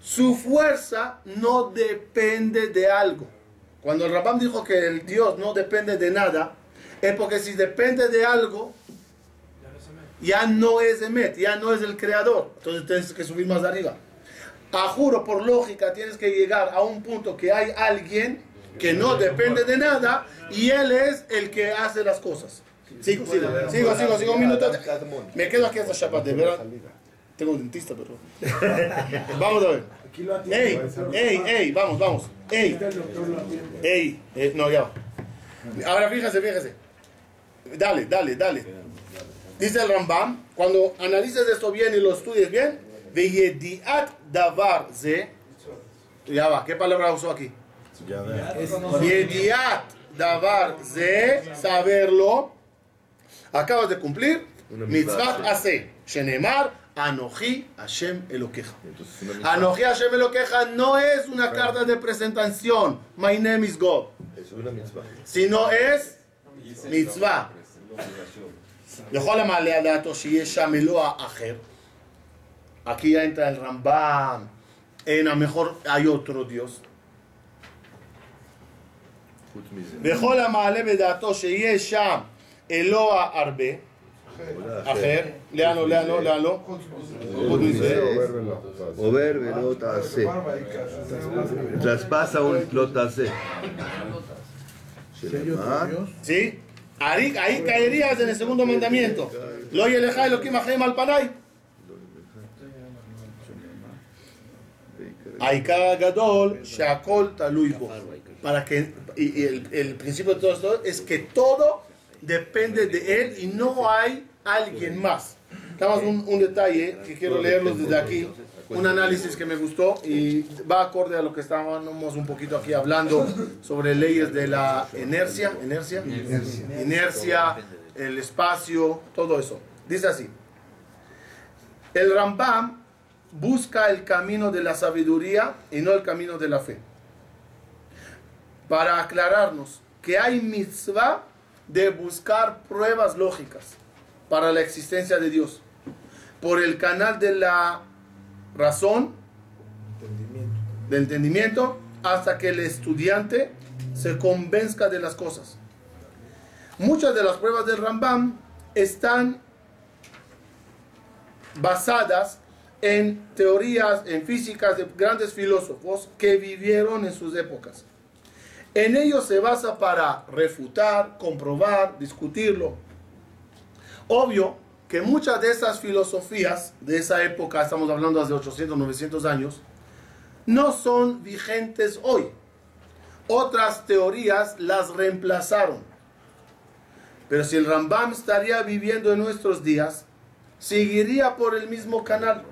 su fuerza no depende de algo. Cuando el Rabam dijo que el Dios no depende de nada, es porque si depende de algo, ya no es Emet, ya no es el creador. Entonces tienes que subir más arriba. A juro, por lógica, tienes que llegar a un punto que hay alguien que no depende de nada y él es el que hace las cosas. Sigo, sigo, sigo, sigo, sigo un minuto. Me quedo aquí hasta Shabbat, de verdad. Tengo un dentista, pero. Vamos a ver. Ey, ey, ey, vamos, vamos. Ey, ey, eh, no, ya va. Ahora fíjese, fíjese. Dale, dale, dale. Dice el Rambam, cuando analices esto bien y lo estudies bien, Veyediat davar ze. Ya va, ¿qué palabra usó aquí? Yediat davar ze, saberlo. Acabas de cumplir. Mitzvah. Hace. Shenemar, Anoji Hashem mitzvah. Anoji Hashem Elokeja no es una carta de presentación. My name is God. Es una mitzvah. sino es mitzvah. לכל המעלה על דעתו שיש שם אלוה אחר. Aquí ya entra el Rambam. En a mejor hay otro Dios. חוץ מזה. בכל המעלה בדעתו שיש שם אלוה הרבה. עולה אחר. לאן לא, לאן לא, לאן לא? חוץ מזה. עובר ולא תעשה. traspasa un לא תעשה. שנאמר, ¿Sí? Ahí, ahí caerías en el segundo mandamiento. Lo y elejá lo que al panay. Aikar Gadol, Shakol Taluibo. Para que, y, y el, el, principio de todo esto es que todo depende de él y no hay alguien más. Nada más un, un detalle que quiero leerlos desde aquí un análisis que me gustó y va acorde a lo que estábamos un poquito aquí hablando sobre leyes de la inercia, inercia, inercia, el espacio, todo eso. Dice así, el Rambam busca el camino de la sabiduría y no el camino de la fe. Para aclararnos que hay mitzvah de buscar pruebas lógicas para la existencia de Dios por el canal de la razón, del entendimiento, hasta que el estudiante se convenzca de las cosas. Muchas de las pruebas del Rambam están basadas en teorías, en físicas de grandes filósofos que vivieron en sus épocas. En ellos se basa para refutar, comprobar, discutirlo. Obvio que muchas de esas filosofías de esa época, estamos hablando hace 800, 900 años, no son vigentes hoy. otras teorías las reemplazaron. Pero si el Rambam estaría viviendo en nuestros días, seguiría por el mismo canal.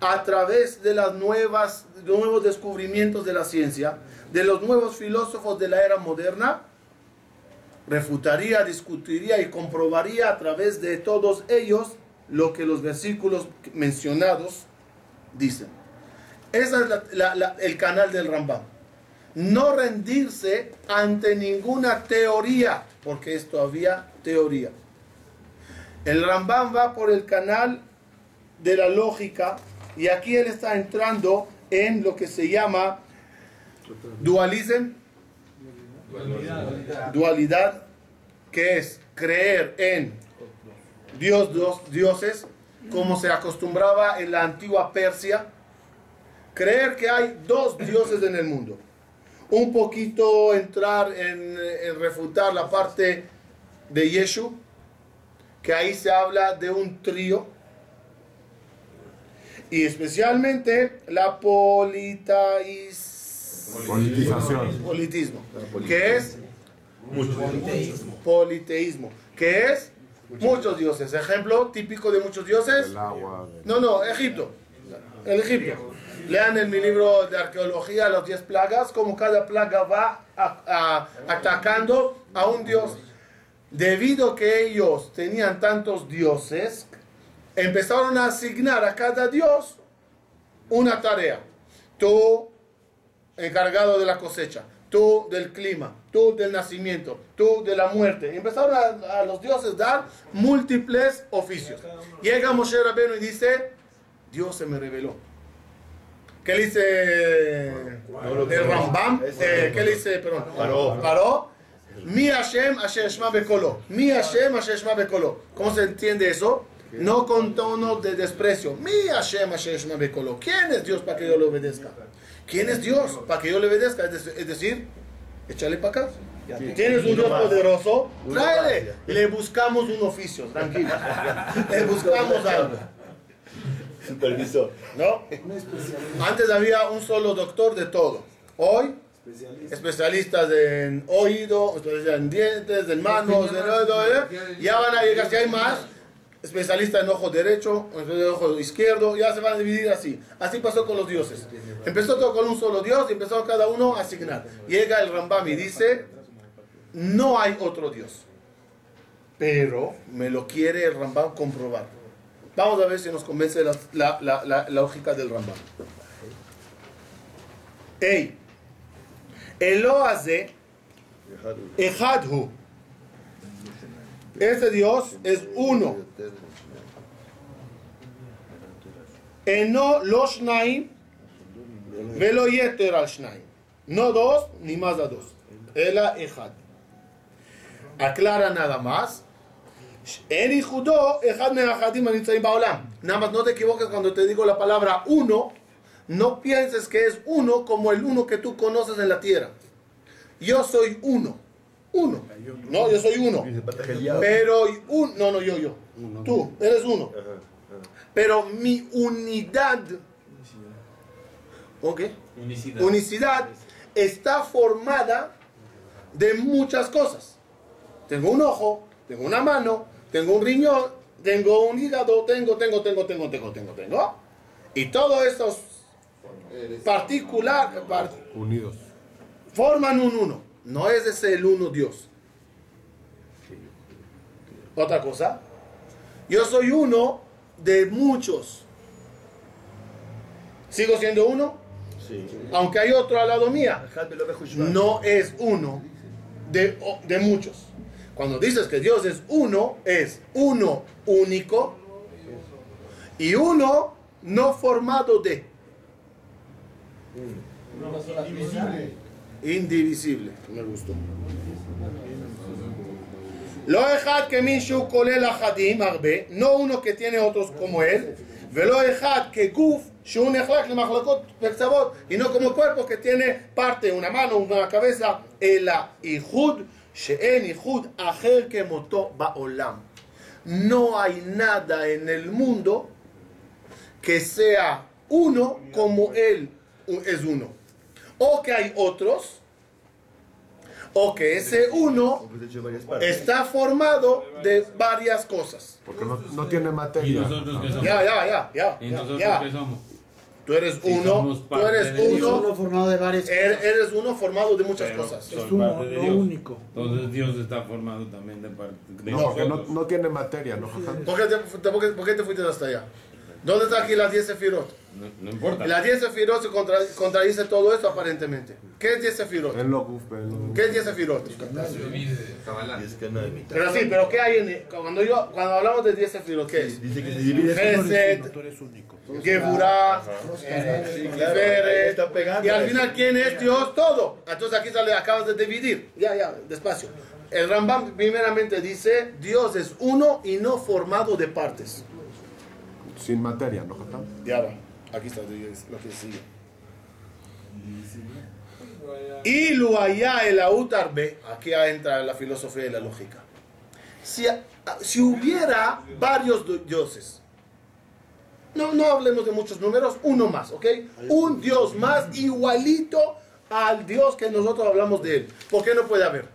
A través de nuevas, nuevos descubrimientos de la ciencia, de los nuevos filósofos de la era moderna, refutaría, discutiría y comprobaría a través de todos ellos lo que los versículos mencionados dicen. Ese es el canal del Rambam. No rendirse ante ninguna teoría, porque es todavía teoría. El Rambam va por el canal de la lógica y aquí él está entrando en lo que se llama dualismo, dualidad, que es creer en Dios, dos dioses, como se acostumbraba en la antigua Persia, creer que hay dos dioses en el mundo. Un poquito entrar en, refutar la parte de Yeshu, que ahí se habla de un trío, y especialmente la politais- Politización. politismo, que es politeísmo, que es muchos dioses. Ejemplo típico de muchos dioses. El agua. No, no, Egipto. El Egipto. Lean en mi libro de arqueología las 10 plagas, como cada plaga va a- a- atacando a un dios. Debido que ellos tenían tantos dioses, empezaron a asignar a cada dios una tarea. Tú, encargado de la cosecha, tú del clima, tú del nacimiento, tú de la muerte. Y empezaron a, a los dioses dar múltiples oficios. Llega Moshe Rabbeinu y dice, Dios se me reveló. ¿Qué le dice el Rambam? Eh, ¿Qué le dice, perdón? Paró. Paró. Mi Hashem Asher Shema Bekolo. Mi Hashem Asher Shema Bekolo. ¿Cómo se entiende eso? No con tono de desprecio. Mi Hashem Asher Shema Bekolo. ¿Quién es Dios para que yo le obedezca? ¿Quién es Dios para que yo le obedezca? Es de- es decir, échale para acá. Tienes un Dios poderoso, tráele. Le buscamos un oficio, tranquilo. Le buscamos algo. Supervisor. ¿No? Antes había un solo doctor de todo. Hoy, especialistas en oído, especialistas en dientes, en manos, en oído, ¿eh? ya van a llegar, si hay más, especialistas en ojo derecho, en ojo izquierdo, ya se van a dividir así. Así pasó con los dioses. Empezó todo con un solo dios y empezó cada uno a asignar. Llega el Rambam y dice, no hay otro dios. Pero me lo quiere el Rambam comprobar. Vamos a ver si nos convence la, la- la- lógica del Rambam. Ey, Elo hace Ejadhu. Ese Dios es uno. Eno los Shnaim, velo Yeter al Shnaim. No dos, ni más a dos. Ela Ejad. Aclara nada más. En Ijudó, Ejad Meachadim Anitzayim Baolam. Nada más no te equivoques cuando te digo la palabra uno. No pienses que es uno como el uno que tú conoces en la tierra. Yo soy uno. Uno. No, yo soy uno. Pero un, no, no, yo, yo. Tú, eres uno. Pero mi unidad, ¿ok? Unicidad. Unicidad está formada de muchas cosas. Tengo un ojo, tengo una mano, tengo un riñón, tengo un hígado, tengo, tengo, tengo, tengo, tengo, tengo, tengo. Y todos estos particular, par- Unidos. forman un uno. No es ese el uno Dios. Otra cosa. Yo soy uno de muchos. ¿Sigo siendo uno? Sí. Aunque hay otro al lado mía. No es uno de, de muchos. Cuando dices que Dios es uno, es uno único y uno no formado de indivisible. Me gustó. Lo ejad que Minshu colel ajadim arbe, no uno que tiene otros como él, velo ejad que guf shun echlak lemachlakot pekzavot, y no como cuerpo que tiene parte, una mano, una cabeza, el ihud sheen ihud ajer que moto baolam. No hay nada en el mundo que sea uno como él es uno. O que hay otros, o que ese uno está formado de varias cosas. Porque no, no tiene ¿Y materia. nosotros qué somos? Ya, ya, ya, ya. ¿Y ya, nosotros ya. qué somos? Tú eres uno, tú eres uno, Uno formado de varias er- cosas. eres uno formado de muchas Pero cosas. Es uno, no Dios. único. Entonces Dios está formado también de parte de No, porque no, no tiene materia, ¿no? ¿Por qué, te, te- por qué- por qué te fuiste hasta allá? ¿Dónde está aquí las 10 sefirot? No, no importa. Las 10 sefirot se contra- contradice todo esto aparentemente. ¿Qué es 10 sefirot? En lo guf, en lo- ¿Qué es 10 sefirot? Pero sí, pero ¿qué hay en cuando yo cuando hablamos de 10 sefirot? ¿Qué es? Dice que se divide. Chesed, Tú eres único. Está pegando. y al final ¿quién es Dios? Todo. Entonces aquí sale, acabas de dividir. Ya, ya, despacio. El Rambam primeramente dice, Dios es uno y no formado de partes. Sin materia, ¿no? Ya va, aquí está lo que sigue. Y lo allá el autarbe, aquí entra la filosofía y la lógica. Si, si hubiera varios dioses, no, no hablemos de muchos números, uno más, ¿ok? Un dios más igualito al dios que nosotros hablamos de él. ¿Por qué no puede haber?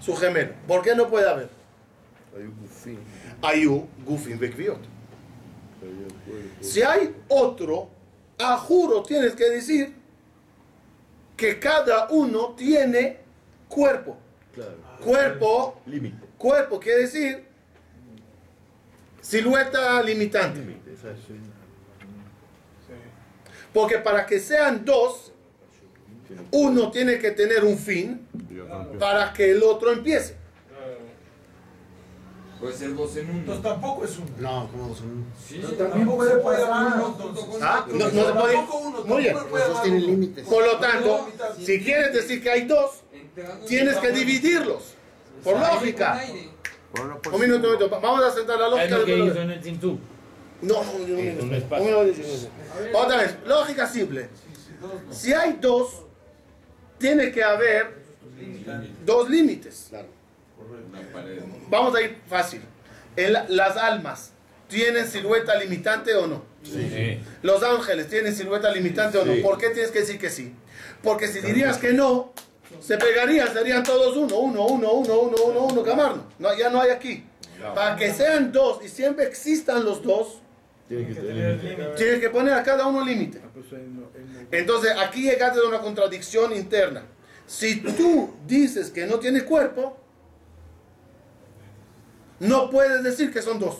Su gemelo. ¿Por qué no puede haber? Ayu, Gufin, Bekviot. Si hay otro, a juro tienes que decir que cada uno tiene cuerpo. Claro. Cuerpo, Límite. cuerpo quiere decir silueta limitante. Porque para que sean dos, uno tiene que tener un fin para que el otro empiece. Puede ser dos en uno. Entonces tampoco es uno. No, como son. Sí, Pero también Tampoco puede se puede haber uno Ah, no- no se puede- Tampoco uno, Muy bien. Los dos tienen uno. límites. Por lo tanto, si quieres decir que hay dos, tienes en que dividirlos. Por aire con lógica. pues, Un minuto, un minuto. Vamos a sentar la Es lógica. lo que hizo en el Tzimtzum. No, no, no, En. Otra vez, lógica simple. Si hay dos, tiene que haber dos límites. Una pared. Vamos a ir fácil. El- las almas, ¿tienen silueta limitante o no? Sí. Los ángeles, ¿tienen silueta limitante o no? ¿Por qué tienes que decir que sí? Porque si dirías que no, se pegarían, serían todos uno, uno, uno, uno, uno, uno, uno, camarno. No, ya no hay aquí. Para que sean dos y siempre existan los dos, que tienes que poner a cada uno límite. Entonces aquí llegaste a una contradicción interna. Si tú dices que no tiene cuerpo, no puedes decir que son dos.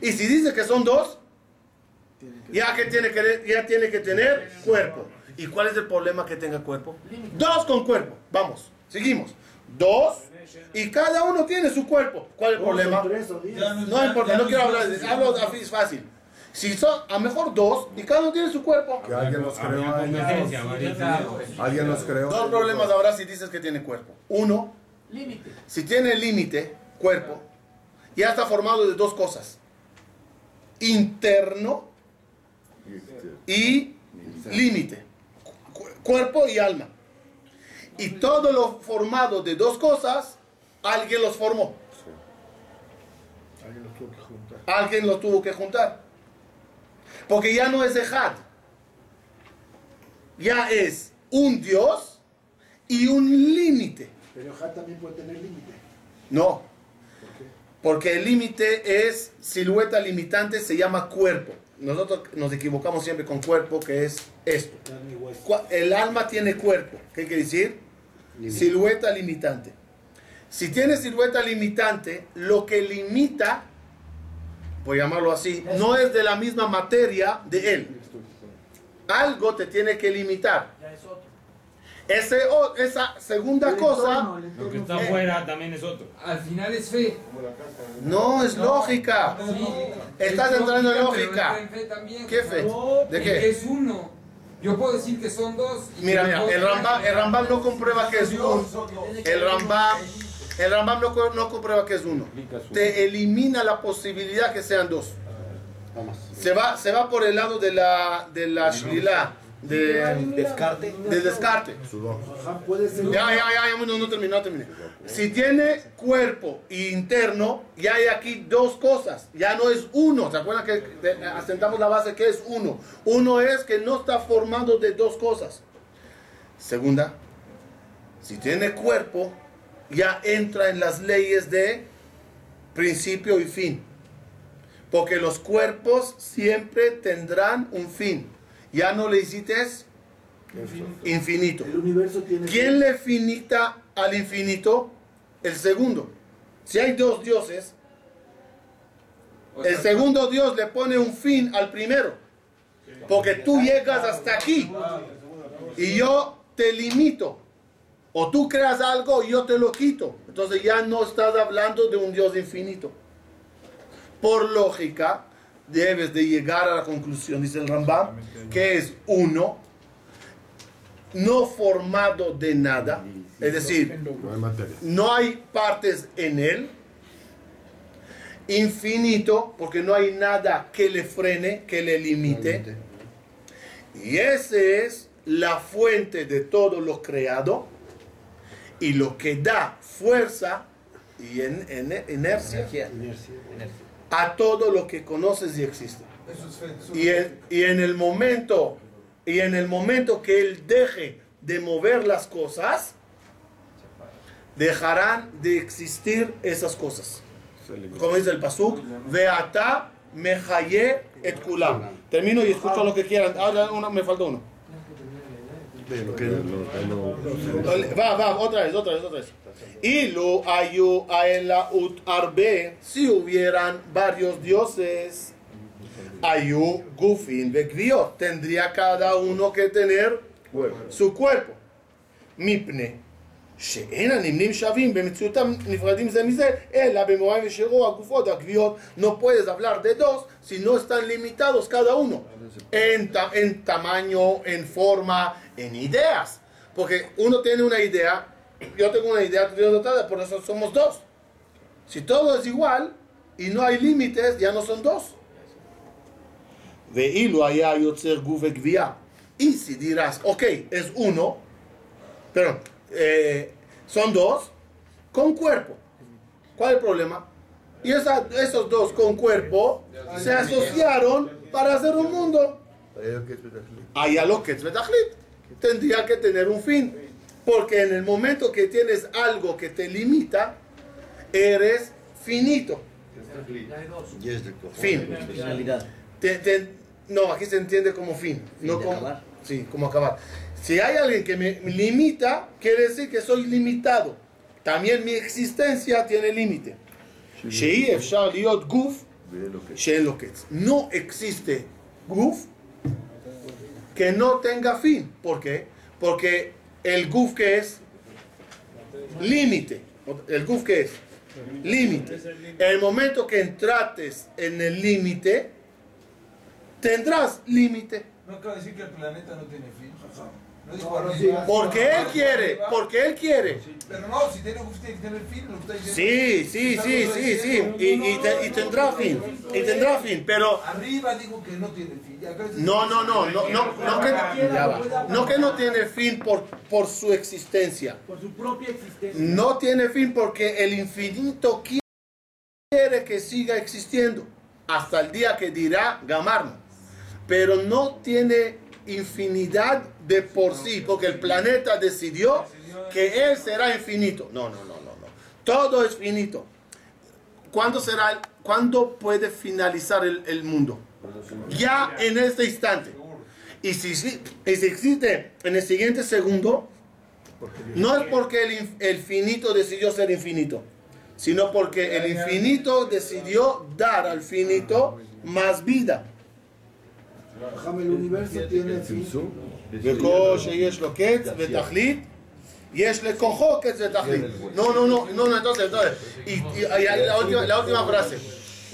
Y si dices que son dos, ya que tiene que, ya tiene que tener cuerpo. ¿Y cuál es el problema que tenga cuerpo? Dos con cuerpo. Vamos, seguimos. Dos y cada uno tiene su cuerpo. ¿Cuál es el problema? No importa, no quiero hablar hablo así es fácil. Si son a mejor dos y cada uno tiene su cuerpo, que alguien los creó. Alguien los creó. dos problemas habrá si dices que tiene cuerpo. Uno, Límite. si tiene límite, cuerpo, ya está formado de dos cosas. Interno y límite. Cu- Cuerpo y alma. Y todo lo formado de dos cosas, alguien los formó. Alguien los tuvo que juntar. Alguien los tuvo que juntar. Porque ya no es Ejad. Ya es un Dios y un límite. Pero Jad también puede tener límite. No. Porque el límite es silueta limitante, se llama cuerpo. Nosotros nos equivocamos siempre con cuerpo, que es esto. El alma tiene cuerpo. ¿Qué quiere decir? Silueta limitante. Si tiene silueta limitante, lo que limita, voy a llamarlo así, no es de la misma materia de él. Algo te tiene que limitar. Ya es otro. Ese, o- esa segunda cosa Lo que está afuera también es otro. Al final es fe. no es lógica. Sí. Estás Es entrando en lógica. entra en fe también. ¿Qué fe? ¿De En que qué? es uno. Yo puedo decir que son dos. Mira, mira, el Rambam, el Rambam no comprueba que es uno. El Rambam, el Rambam no, no comprueba que es uno. Te elimina la posibilidad que sean dos. Vamos. Se va, se va por el lado de la, de la shlila, de, Descarte. del descarte. Ya, ya, ya, ya, no, no terminé, no terminé. Si tiene cuerpo interno, ya hay aquí dos cosas. Ya no es uno. ¿Se acuerdan que asentamos la base que es uno? Uno es que no está formado de dos cosas. Segunda, Si tiene cuerpo, ya entra en las leyes de principio y fin. Porque los cuerpos siempre tendrán un fin. Ya no le hiciste infinito. El universo tiene. ¿Quién le finita al infinito? El segundo. Si hay dos dioses, O el sea, segundo Dios le pone un fin al primero. Porque tú llegas hasta aquí y yo te limito. O tú creas algo y yo te lo quito. Entonces ya no estás hablando de un Dios infinito. Por lógica, debes de llegar a la conclusión, dice el Rambam, que es uno, no formado de nada. Es decir, No hay partes en él. Infinito, porque no hay nada que le frene, que le limite. Y ese es la fuente de todo lo creado y lo que da fuerza y en, en- inercia a todo lo que conoces y existe. Y en, y en el momento y en el momento que él deje de mover las cosas, dejarán de existir esas cosas. Como dice el pasuk, Veata mejaye et kulam. Termino y escucho lo que quieran. Ahora uno, me falta uno de lo que Va, va, otra vez, otra vez, otra vez. Y lo ayu la ut arbe, si hubieran varios dioses, ayu gufin begriot, tendría cada uno que tener su cuerpo. Mipne, שאין הנמנים שווים במציאותם נפרדים זה מזה, אלא במוראים ושירו הגופות הגביעות, no puedes hablar de dos si no están limitados cada uno en, ta- en tamaño, en forma, en ideas. Porque uno tiene una idea, yo tengo una idea, tú tienes otra, por eso somos dos. Si todo es igual y no hay límites, ya no son dos. ואילו היה יוצר גוף וגבייה. Y si dirás, ok, es uno, pero eh, son dos, con cuerpo. ¿Cuál es el problema? Y esa- esos dos con cuerpo se asociaron para hacer un mundo. Allá lo que es. Tendría que tener un fin. Porque en el momento que tienes algo que te limita, eres finito. Fin. Te- te- no, aquí se entiende como fin, no como sí, como acabar. Si hay alguien que me limita, quiere decir que soy limitado. También mi existencia tiene límite. שאי אפשר להיות גוף שאין לו קץ. No existe guf que no tenga fin. ¿Por qué? Porque el guf que es límite. El guf que es límite. El momento que entrates en el límite, tendrás límite. No acaba de decir que el planeta no tiene fin. Porque él quiere, porque él quiere. Pero no, si tiene fin. Sí, sí, sí, sí, sí. Y, y te- y tendrá fin. Y tendrá fin. Pero Arriba digo que no tiene fin. No, no, no, no, no, no que, no que no tiene fin por, por su existencia. Por su propia existencia. No tiene fin porque el infinito quiere que siga existiendo hasta el día que dirá Gamarno. Pero no tiene infinidad de por sí, porque el planeta decidió que él será infinito. No, no, no, no, no. Todo es finito. ¿Cuándo será? ¿Cuándo puede finalizar el, el mundo? Ya en este instante. Y si, si- existe en el siguiente segundo, no es porque el, el finito decidió ser infinito, sino porque el infinito decidió dar al finito más vida Jajam, el universo tiene fin. וכל שיש לו קץ ותכלית, יש לכוחו קץ ותכלית. No, no, no, no, no, entonces, entonces. Y, y- y la, última, la última frase.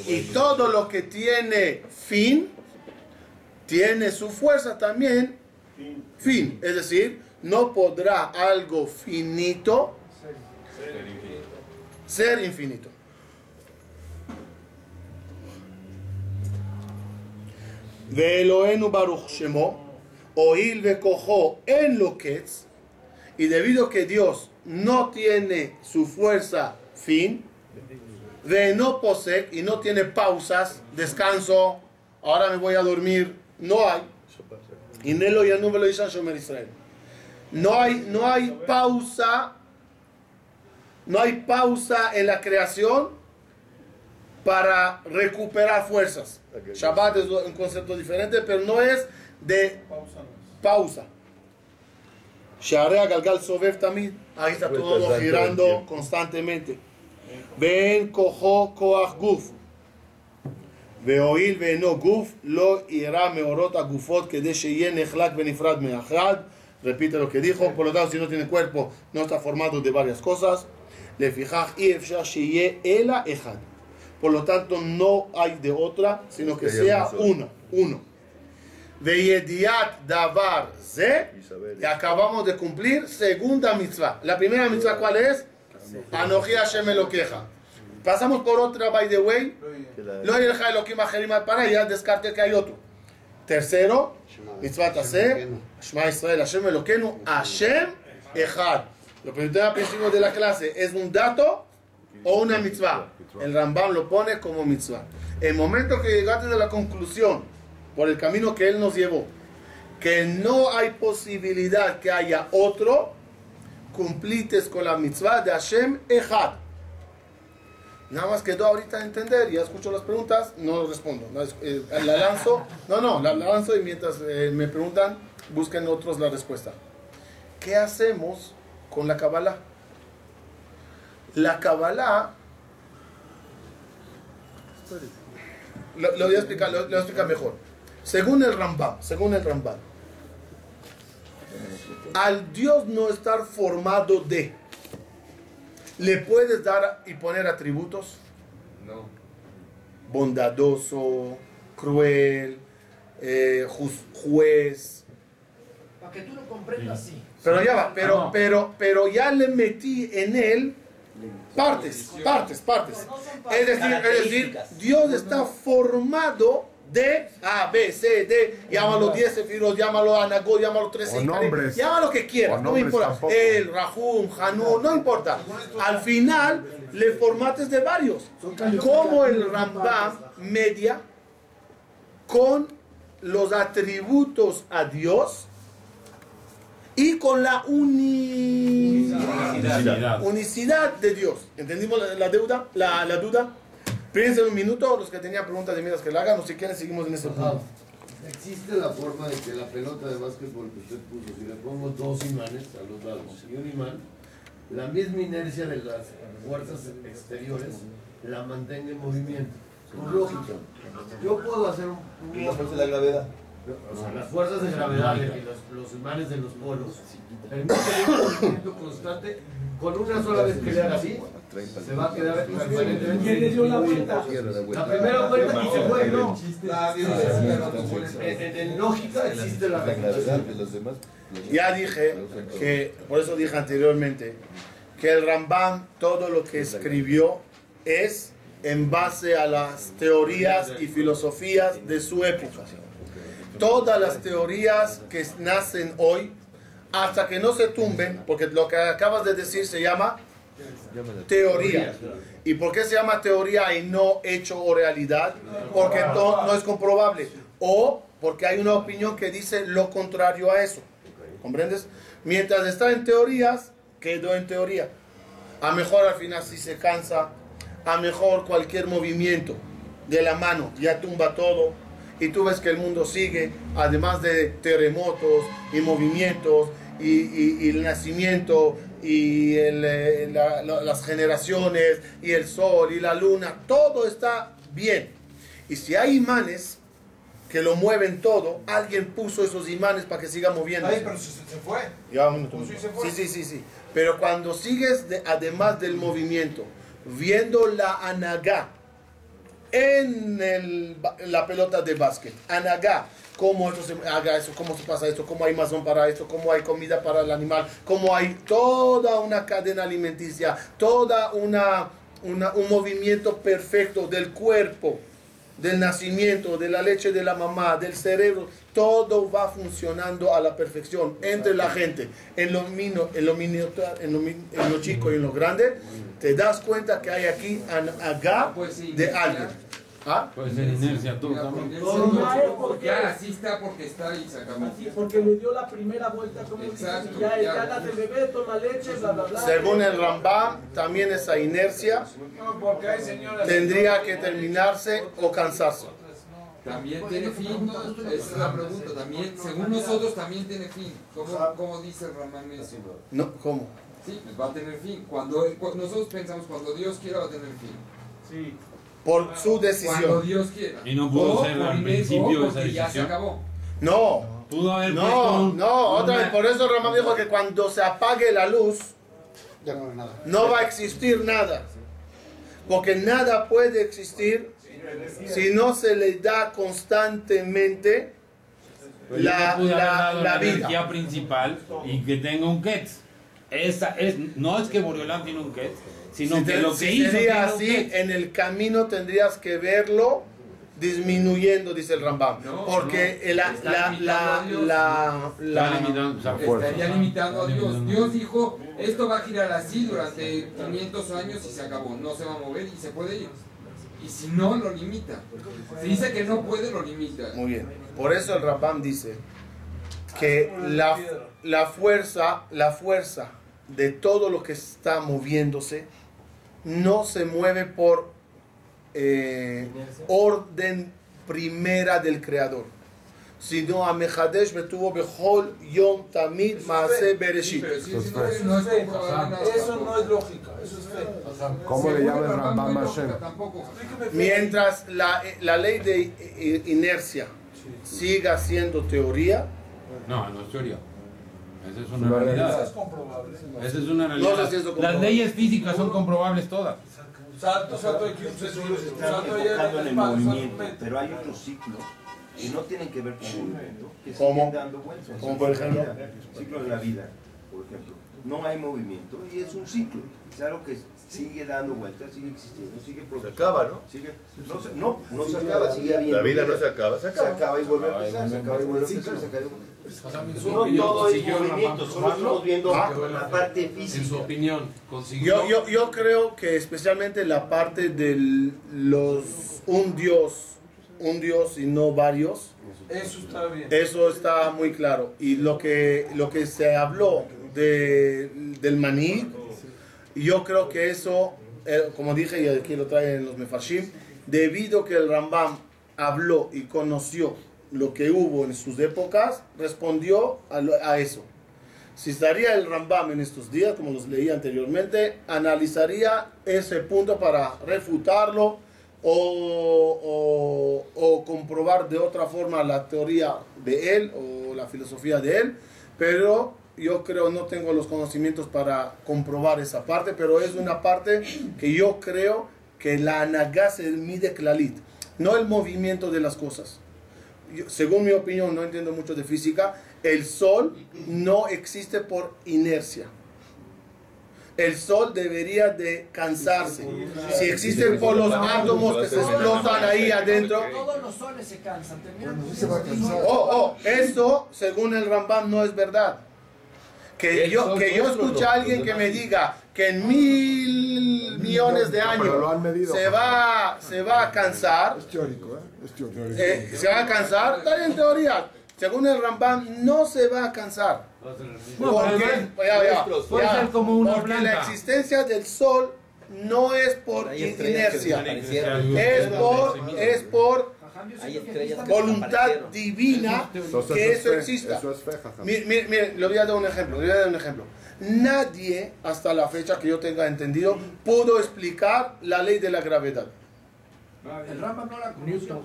Y todo lo que tiene fin, tiene su fuerza también, fin. Es decir, no podrá algo finito ser infinito. Veloenu Baruch Shemo, Oil Becojo en lo que y debido a que Dios no tiene su fuerza fin, de no posee y no tiene pausas, descanso, ahora me voy a dormir, no hay. Y Nelo y Anú Shomer Israel. No hay, no hay pausa, no hay pausa en la creación para recuperar fuerzas. Shabbat es un concepto diferente, pero no es de pausa. Sharea Galgal Sobev también. Ahí está Vueltas todo dan todo el girando tiempo. constantemente. Ven cojo koach guf. והואיל ואינו גוף, לא יירא מאורות הגופות כדי שיהיה נחלק ונפרד מאחד. Repite lo que dijo, por lo tanto, si no tiene cuerpo, no está formado de varias cosas. לפיכך אי אפשר שיהיה אלא אחד. Por lo tanto, no hay de otra, sino que sea una, uno. De Yediat Davar Ze, y acabamos de cumplir segunda mitzvah. La primera mitzvah, ¿cuál es? Anojía Hashem queja. Pasamos por otra, by the way. Lo el Elohim Ajerim para ya descarté que hay otro. Tercero, mitzvah Taser, Shema Israel, Hashem Eloquenu, Hashem Echad. Lo primero al principio de la clase, ¿es un dato o una mitzvah? El Rambam lo pone como mitzvah. El momento que llegaste de la conclusión, por el camino que él nos llevó, que no hay posibilidad que haya otro, cumplites con la mitzvah de Hashem Echad. Nada más quedó ahorita entender, ya escucho las preguntas, no respondo. Eh, la lanzo, no, no, la lanzo y mientras eh, me preguntan, busquen otros la respuesta. ¿Qué hacemos con la Kabbalah? La Kabbalah, lo, lo voy a explicar, lo, lo voy a explicar mejor. Según el Rambam, según el Rambam, al Dios no estar formado de, ¿le puedes dar y poner atributos? No. bondadoso, cruel, eh, juez. Para que tú lo comprendas, sí. Pero ya va, pero, No. pero, pero ya le metí en él partes, partes, partes. Es decir, es decir, Dios está formado de A, B, C, D, llámalo 10 sefirot, llámalo Anagó, llámalo 13 O Icarim, nombres. llámalo lo que quieras, no me importa. tampoco. El, Rahum, Hanun, no importa. Al final le formates de varios. Como el Rambam media con los atributos a Dios y con la uni- Unicidad. unicidad de Dios. ¿Entendimos la, la deuda? La, la duda. Piensen un minuto, los que tenían preguntas de mientras que la hagan, o si quieren seguimos en ese punto. Existe la forma de que la pelota de básquetbol que usted puso, si le pongo dos imanes a los lados y un imán, la misma inercia de las fuerzas exteriores la mantenga en movimiento. Con lógica. Yo puedo hacer un... un- La fuerza de la gravedad. O sea, las fuerzas de gravedad y los, los imanes de los polos permiten un movimiento constante con una sola vez que le haga así, se va a quedar permanentemente. ¿Quién le dio la vuelta? La primera vuelta y se fue, no. En, en- en lógica existe la gravedad gravitación. de los demás. Ya dije que, por eso dije anteriormente, que el Rambam todo lo que escribió es en base a las teorías y filosofías de su época. Todas las teorías que nacen hoy, hasta que no se tumben, porque lo que acabas de decir se llama teoría. ¿Y por qué se llama teoría y no hecho o realidad? Porque to- no es comprobable. O porque hay una opinión que dice lo contrario a eso. ¿Comprendes? Mientras está en teorías, quedó en teoría. A mejor al final si se cansa, a mejor cualquier movimiento de la mano ya tumba todo. Y tú ves que el mundo sigue, además de terremotos y movimientos y, y- y el nacimiento y el, eh, la- la- las generaciones y el sol y la luna, todo está bien. Y si hay imanes que lo mueven todo, alguien puso esos imanes para que siga moviendo. Ay, pero se, se fue. Ya, un minuto, minuto. se fue. Sí, sí, sí, sí. Pero cuando sigues, de- además del movimiento, viendo la anagá en el la pelota de básquet, anagá, cómo esto se haga eso, cómo se pasa esto, cómo hay mazón para esto, cómo hay comida para el animal, cómo hay toda una cadena alimenticia, toda una- un movimiento perfecto del cuerpo del nacimiento, de la leche de la mamá, del cerebro, todo va funcionando a la perfección entre la gente, en lo, mino, en lo, minuta- en lo, min- en lo chico y en lo grande, te das cuenta que hay aquí an agá Pues de alguien. ¿Ah? Puede ser inercia, tú también. Ya, así está porque está y acabó. Así, porque le dio la primera vuelta, como Exacto, ya, ya. ya nace el bebé, toma leche, bla, bla, bla. Según el Rambam, también esa inercia No, porque hay señoras. tendría que terminarse o cansarse. También tiene fin, esa es la pregunta. También, según nosotros, también tiene fin. ¿Cómo, cómo dice Ramán eso? No, ¿Cómo? Sí, pues va a tener fin. Cuando, cu- nosotros pensamos cuando Dios quiera va a tener fin. Sí. Por su Cuando decisión. Dios quiera. Y no pudo ser al principio esa porque ya se decisión. acabó. No, Pudo haber no, un- no, otra una- vez. Por eso Rambam dijo que cuando se apague la luz, Ya no hay nada. no va a existir nada. Porque nada puede existir si no se le da constantemente Pues la, no la, la la vida. energía principal y que tenga un ketz. Esa es, no es que Boreolán tiene un ketz, sino Si que te- lo que si hizo sería así, en el camino tendrías que verlo disminuyendo, dice el Rambam. No, porque no, la, está la, limitando la, a Dios. la, la- limitando, sea, Estaría limitando a Dios. Dios dijo, esto va a girar así durante 500 años y se acabó. No se va a mover y se puede ir. Y si no, lo limita. Si dice que no puede, lo limita. Muy bien. Por eso el Rambam dice que la, la fuerza, la fuerza de todo lo que está moviéndose no se mueve por eh, orden primera del creador, sino a Mejadesh betuvo bechol yom tamid maase bereshit. Eso no, es lógica, eso es fe. ¿Cómo le Según llama el Rambam, Hashem? Mientras la, la ley de i- inercia siga siendo teoría, No, no es teoría. Esa es Una realidad. es comprobable. Esa es una No realidad. sé si eso Las leyes físicas son comprobables todas. Salto, salto de 15 Están segundos. Salto allá enfocando en el el movimiento, pero hay otros ciclos que no tienen que ver con movimiento, que ¿Cómo? siguen dando vueltas. ¿Cómo, por ejemplo? El ciclo de la vida, por ejemplo. No hay movimiento y es un ciclo. Claro que sigue dando vueltas, sigue existiendo, sigue produciendo. acaba, ¿no? Sigue, no, se- no, no se acaba, sigue habiendo. La vida no se acaba, se Se acaba. acaba y vuelve a empezar, se acaba y vuelve a empezar, se acaba y vuelve a empezar. No todo es movimiento, solo estamos viendo Ah. la parte En su física. opinión, consiguió. Yo, yo, yo creo que especialmente la parte de los un Dios, un Dios y no varios, Eso está bien. eso está muy claro. Y lo que, lo que se habló de, del maní, yo creo que eso, eh, como dije y aquí lo traen los mefashim, debido que el Rambam habló y conoció lo que hubo en sus épocas, respondió a, lo- a eso. Si estaría el Rambam en estos días, como los leí anteriormente, analizaría ese punto para refutarlo o, o- o comprobar de otra forma la teoría de él o la filosofía de él, pero yo creo no tengo los conocimientos para comprobar esa parte, pero es una parte que yo creo que la anagá se mide clalit, no el movimiento de las cosas según mi opinión, no entiendo mucho de física, el Sol no existe por inercia. El Sol debería de cansarse. Si existen por los átomos que se explotan ahí adentro, Todos los soles se cansan. Terminan oh, oh, eso, según el Rambam, no es verdad. Que yo, que yo escuche a alguien que me diga que en mil millones de Pero lo han años medido. se va, se va a cansar, Es teórico, ¿eh? Es teórico. eh, se va a cansar, está bien en teoría. Según el Rambam, no se va a cansar. No, Porque, pero ya, ya, ya, ser como una porque la planta. existencia del Sol no es por inercia, es por, es por Hay estrellas que voluntad divina Entonces, que eso eso es fe, exista. Eso es fe, jajam. Mire, mire, mire, le voy a dar un ejemplo, le voy a dar un ejemplo. Nadie, hasta la fecha que yo tenga entendido, pudo explicar la ley de la gravedad. El Rambam no la conoció.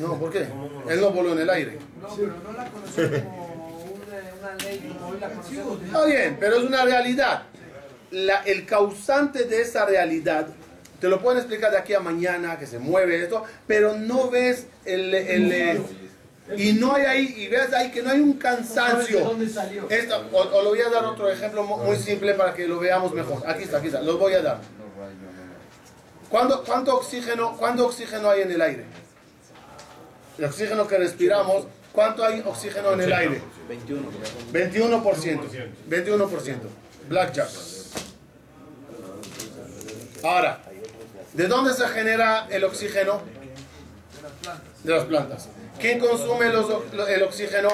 No, ¿por qué? Él no voló en el aire. No, pero no la conoció como una, una ley como hoy la conocemos. Está bien, pero es una realidad. La- el causante de esa realidad, te lo pueden explicar de aquí a mañana, que se mueve esto, pero no ves el... el, y no hay ahí, y ves ahí que no hay un ¿De cansancio. dónde salió? Esto, o, o lo voy a dar otro ejemplo mu- muy simple para que lo veamos mejor. Aquí está, aquí está, lo voy a dar. ¿Cuánto, cuánto, oxígeno, ¿Cuánto oxígeno hay en el aire? El oxígeno que respiramos, ¿cuánto hay oxígeno en el aire? 21. 21%. 21%. Blackjack. Ahora, ¿de dónde se genera el oxígeno? de las plantas. ¿Quién consume los el oxígeno?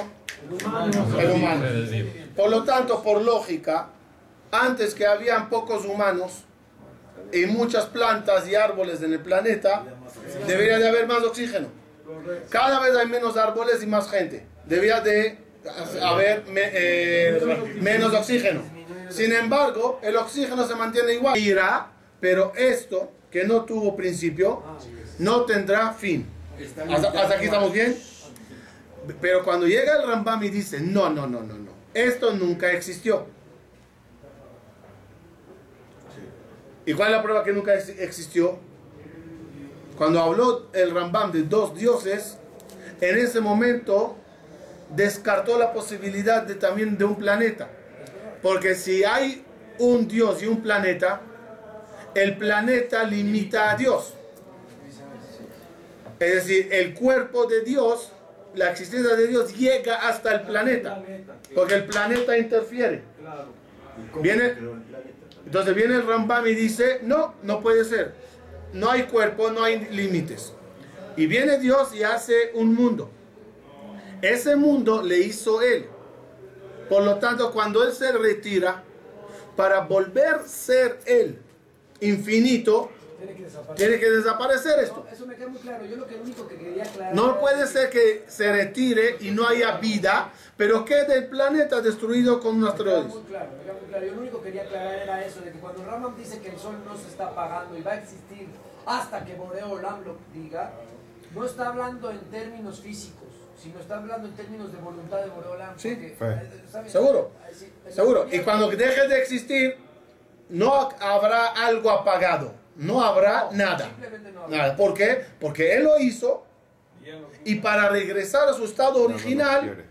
El humano. Por lo tanto, por lógica, antes que habían pocos humanos y muchas plantas y árboles en el planeta, debería de haber más oxígeno. Cada vez hay menos árboles y más gente. Debería de haber me- eh, menos oxígeno. Sin embargo, el oxígeno se mantiene igual. Irá, pero esto, que no tuvo principio, no tendrá fin. ¿Hasta, hasta aquí estamos bien? Pero cuando llega el Rambam y dice, no, no, no, no, no, esto nunca existió. ¿Y cuál es la prueba que nunca ex- existió? Cuando habló el Rambam de dos dioses, en ese momento descartó la posibilidad de también de un planeta. Porque si hay un dios y un planeta, el planeta limita a Dios. Es decir, el cuerpo de Dios, la existencia de Dios llega hasta el planeta. Porque el planeta interfiere. Viene, entonces viene el Rambam y dice, no, no puede ser. No hay cuerpo, no hay límites. Y viene Dios y hace un mundo. Ese mundo le hizo él. Por lo tanto, cuando él se retira, para volver a ser él infinito, Tiene que desaparecer. tiene que desaparecer esto. No, eso me queda muy claro. Yo lo que único que quería aclarar. No puede ser que se retire y no haya vida, pero quede el planeta destruido con un Me queda asteroide. muy claro, me queda muy claro. Yo lo único que quería aclarar era eso, de que cuando Raman dice que el sol no se está apagando y va a existir hasta que Boreo Olam lo diga, no está hablando en términos físicos, sino está hablando en términos de voluntad de Boreo Olam. Sí, porque, eh, ¿sabes? Seguro, Eh, sí, seguro. Y cuando deje de existir, no habrá algo apagado, no habrá No, nada. Simplemente no habrá. Nada. ¿Por qué? Porque él lo hizo y para regresar a su estado original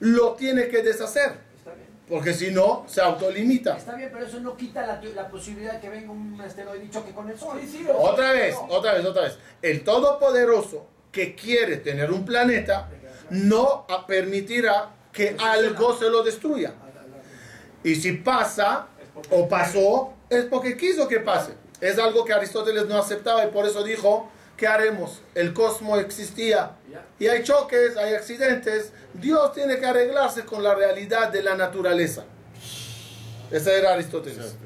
lo tiene que deshacer. Está bien. Porque si no, se autolimita. Está bien, pero eso no quita la, la posibilidad de que venga un asteroide y choque con el sol. Otra vez, otra vez, otra vez. El Todopoderoso que quiere tener un planeta no permitirá que algo se lo destruya. Y si pasa o pasó, es porque quiso que pase. Es algo que Aristóteles no aceptaba y por eso dijo, ¿qué haremos? El cosmos existía y hay choques, hay accidentes. Dios tiene que arreglarse con la realidad de la naturaleza. Ese era Aristóteles.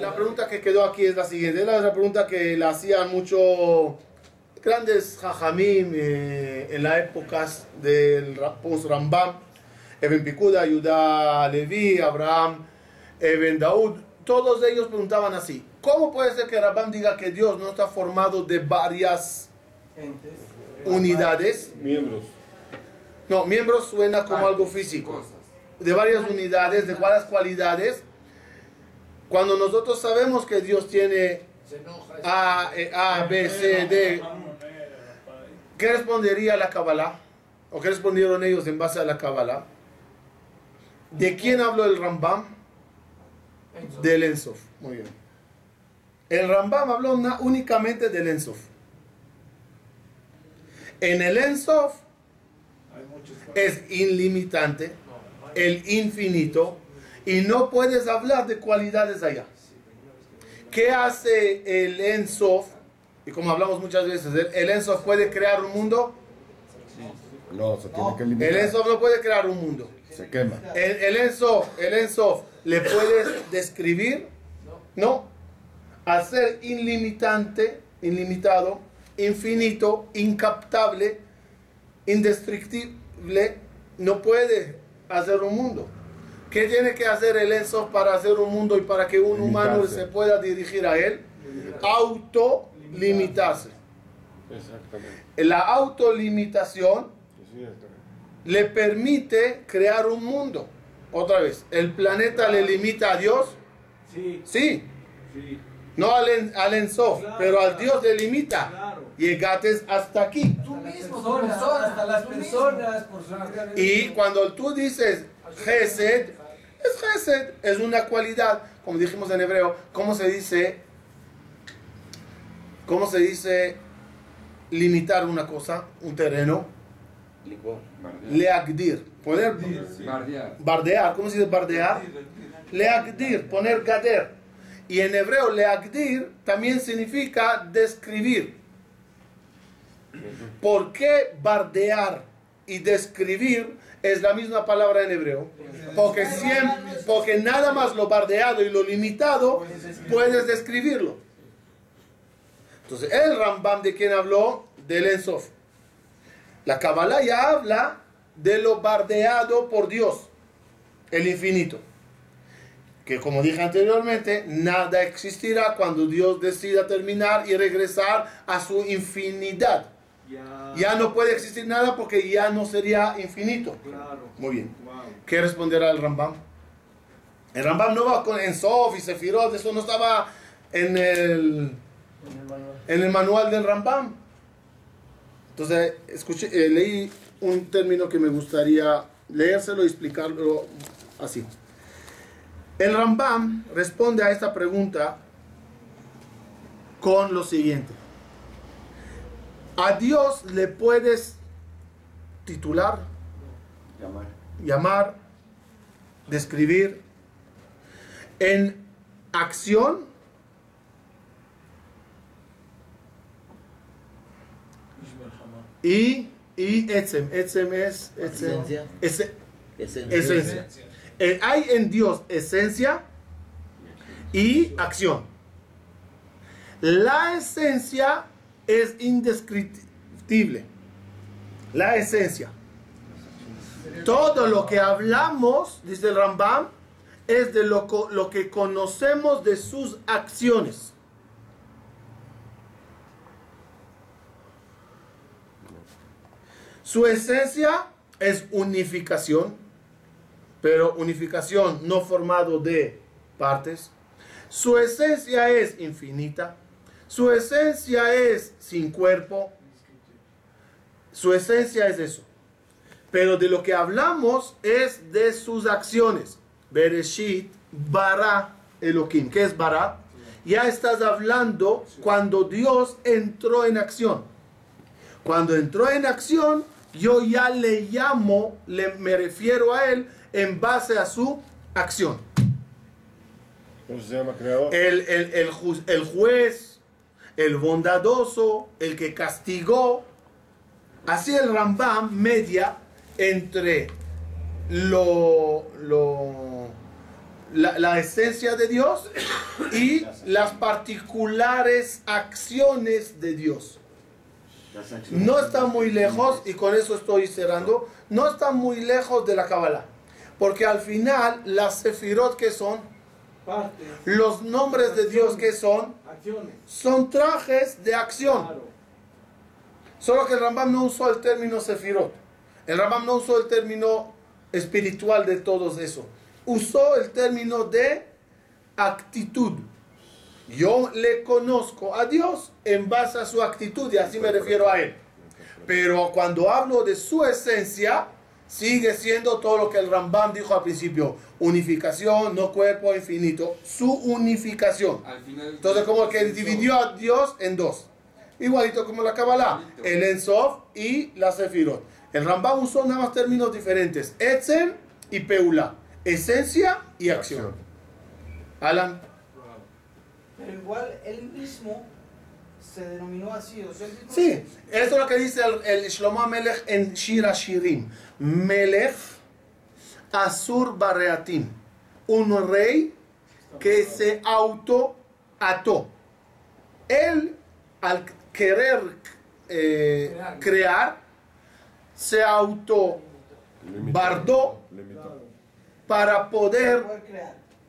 La... Pregunta que quedó aquí es la siguiente. Es la pregunta que la hacían muchos grandes jajamim eh, en las épocas del Ra- post-Rambam. Eben Pikuda, Yudá Levi, Abraham, Eben Daud. Todos ellos preguntaban así. ¿Cómo puede ser que Rambam diga que Dios no está formado de varias unidades? Miembros. No, miembros suena como algo físico. De varias unidades, de varias cualidades. Cuando nosotros sabemos que Dios tiene. A, eh, A, B, C, D, ¿qué respondería la Kabbalah? ¿O qué respondieron ellos en base a la Kabbalah? ¿De quién habló el Rambam? Del Ensof. Muy bien. El Rambam habló na- únicamente del Ensof. En el Ensof es ilimitante, el infinito, y no puedes hablar de cualidades allá. ¿Qué hace el Ensof? Y como hablamos muchas veces, el, el Ensof puede crear un mundo. No, se tiene que limitar. El Ensof no puede crear un mundo. Se quema. El, el Ensof, el Ensof, ¿le puedes describir? No. Hacer ilimitante, ilimitado, infinito, incaptable, indestructible, no puede hacer un mundo. ¿Qué tiene que hacer el Ensof para hacer un mundo y para que un humano se pueda dirigir a él? Autolimitarse. Exactamente. La autolimitación. Le permite crear un mundo. Otra vez, ¿el planeta le limita a Dios? Sí, Sí, sí. no al, en- al Ensof, Claro. pero al Dios le limita. Claro. Llegates hasta aquí. Tú mismo, Personas, hasta las personas, Y cuando tú dices Gesed, es Gesed, es una cualidad, como dijimos en hebreo, ¿cómo se dice? ¿Cómo se dice limitar una cosa, un terreno? Leagdir, poner Bardear. bardear, ¿cómo se dice bardear? Leagdir, poner gader. Y en hebreo, leagdir también significa describir. ¿Por qué bardear y describir es la misma palabra en hebreo? Porque, siempre, porque nada más lo bardeado y lo limitado puedes describirlo. Entonces, el Rambam de quien habló, del Ensof. La Kabbalah ya habla de lo bardeado por Dios, el infinito. Que como dije anteriormente, nada existirá cuando Dios decida terminar y regresar a su infinidad. Ya no puede existir nada porque ya no sería infinito. Muy bien. ¿Qué responderá el Rambam? El Rambam no va con Ensof y Sefirot, eso no estaba en el, en el manual del Rambam. Entonces, escuché, eh, leí un término que me gustaría leérselo y explicarlo así. El Rambam responde a esta pregunta con lo siguiente. A Dios le puedes titular, Llamar. llamar, describir en acción y, y etzem. Etzem es, etzem, Esencia. ese- Esencia. esencia. Eh, hay en Dios esencia y acción. La esencia es indescriptible. La esencia. Todo lo que hablamos, dice el Rambam, es de lo, lo que conocemos de sus acciones. Su esencia es unificación, pero unificación no formado de partes. Su esencia es infinita. Su esencia es sin cuerpo. Su esencia es eso. Pero de lo que hablamos es de sus acciones. Bereshit, bara, Elohim. ¿Qué es bara? Ya estás hablando cuando Dios entró en acción. Cuando entró en acción, yo ya le llamo, le, me refiero a él en base a su acción. ¿Cómo se llama creador? El, el- el ju- el juez, el bondadoso, el que castigó. Así el Rambam media entre lo, lo- la, la esencia de Dios y las particulares acciones de Dios. No está muy lejos, y con eso estoy cerrando, no está muy lejos de la Kabbalah. Porque al final, las sefirot que son, los nombres de Dios que son, son trajes de acción. Solo que el Rambam no usó el término sefirot. El Rambam no usó el término espiritual de todos eso. Usó el término de actitud. Yo le conozco a Dios en base a su actitud y así me refiero a Él. Pero cuando hablo de su esencia, sigue siendo todo lo que el Rambam dijo al principio. Unificación, no cuerpo infinito. Su unificación. Entonces como que dividió a Dios en dos. Igualito como la Kabbalah. El Ensof y la Sefirot. El Rambam usó nada más términos diferentes. Etzem y Peula. Esencia y acción. Alan. Pero igual él mismo se denominó así. O sea, Sí, esto es lo que dice el, el Shlomo Melech en Shir Shirim. Melech Asur Barreatim. Un rey que se auto ató. Él, al querer eh, crear, se auto bardó para poder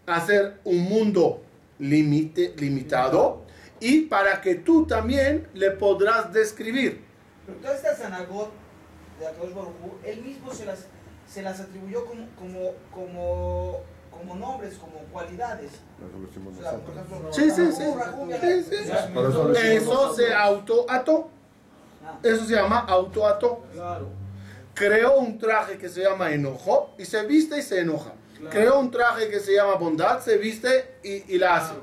hacer un mundo limite, limitado y para que tú también le podrás describir. Pero todas estas anagot de Akadosh Baruj Hu, él mismo se las, se las atribuyó como, como, como, como nombres, como cualidades. O sea, por ejemplo, Sí, sí, sí. Rahum, Sí, sí. Por eso se autoató. Eso se llama autoató. Creó un traje que se llama enojo y se viste y se enoja. Creó un traje que se llama bondad, se viste y, y la hace.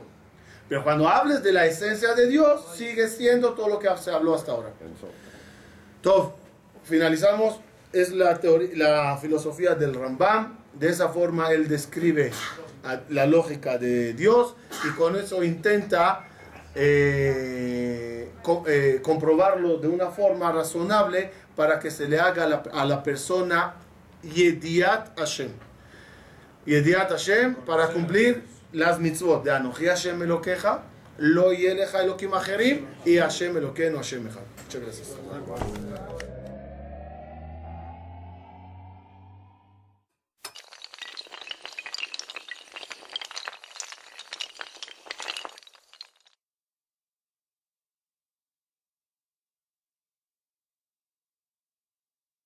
Pero cuando hables de la esencia de Dios, sigue siendo todo lo que se habló hasta ahora. Entonces, finalizamos. Es la, teoría, la filosofía del Rambam. De esa forma él describe a la lógica de Dios y con eso intenta eh, co- eh, comprobarlo de una forma razonable para que se le haga a la, a la persona Yediat Hashem. Yediat Hashem para cumplir las mitzvot de Anoji Hashem Elokeja, Lo Yeleja Elokim Acherim y Hashem Elokeinu Hashem Echad. Muchas gracias.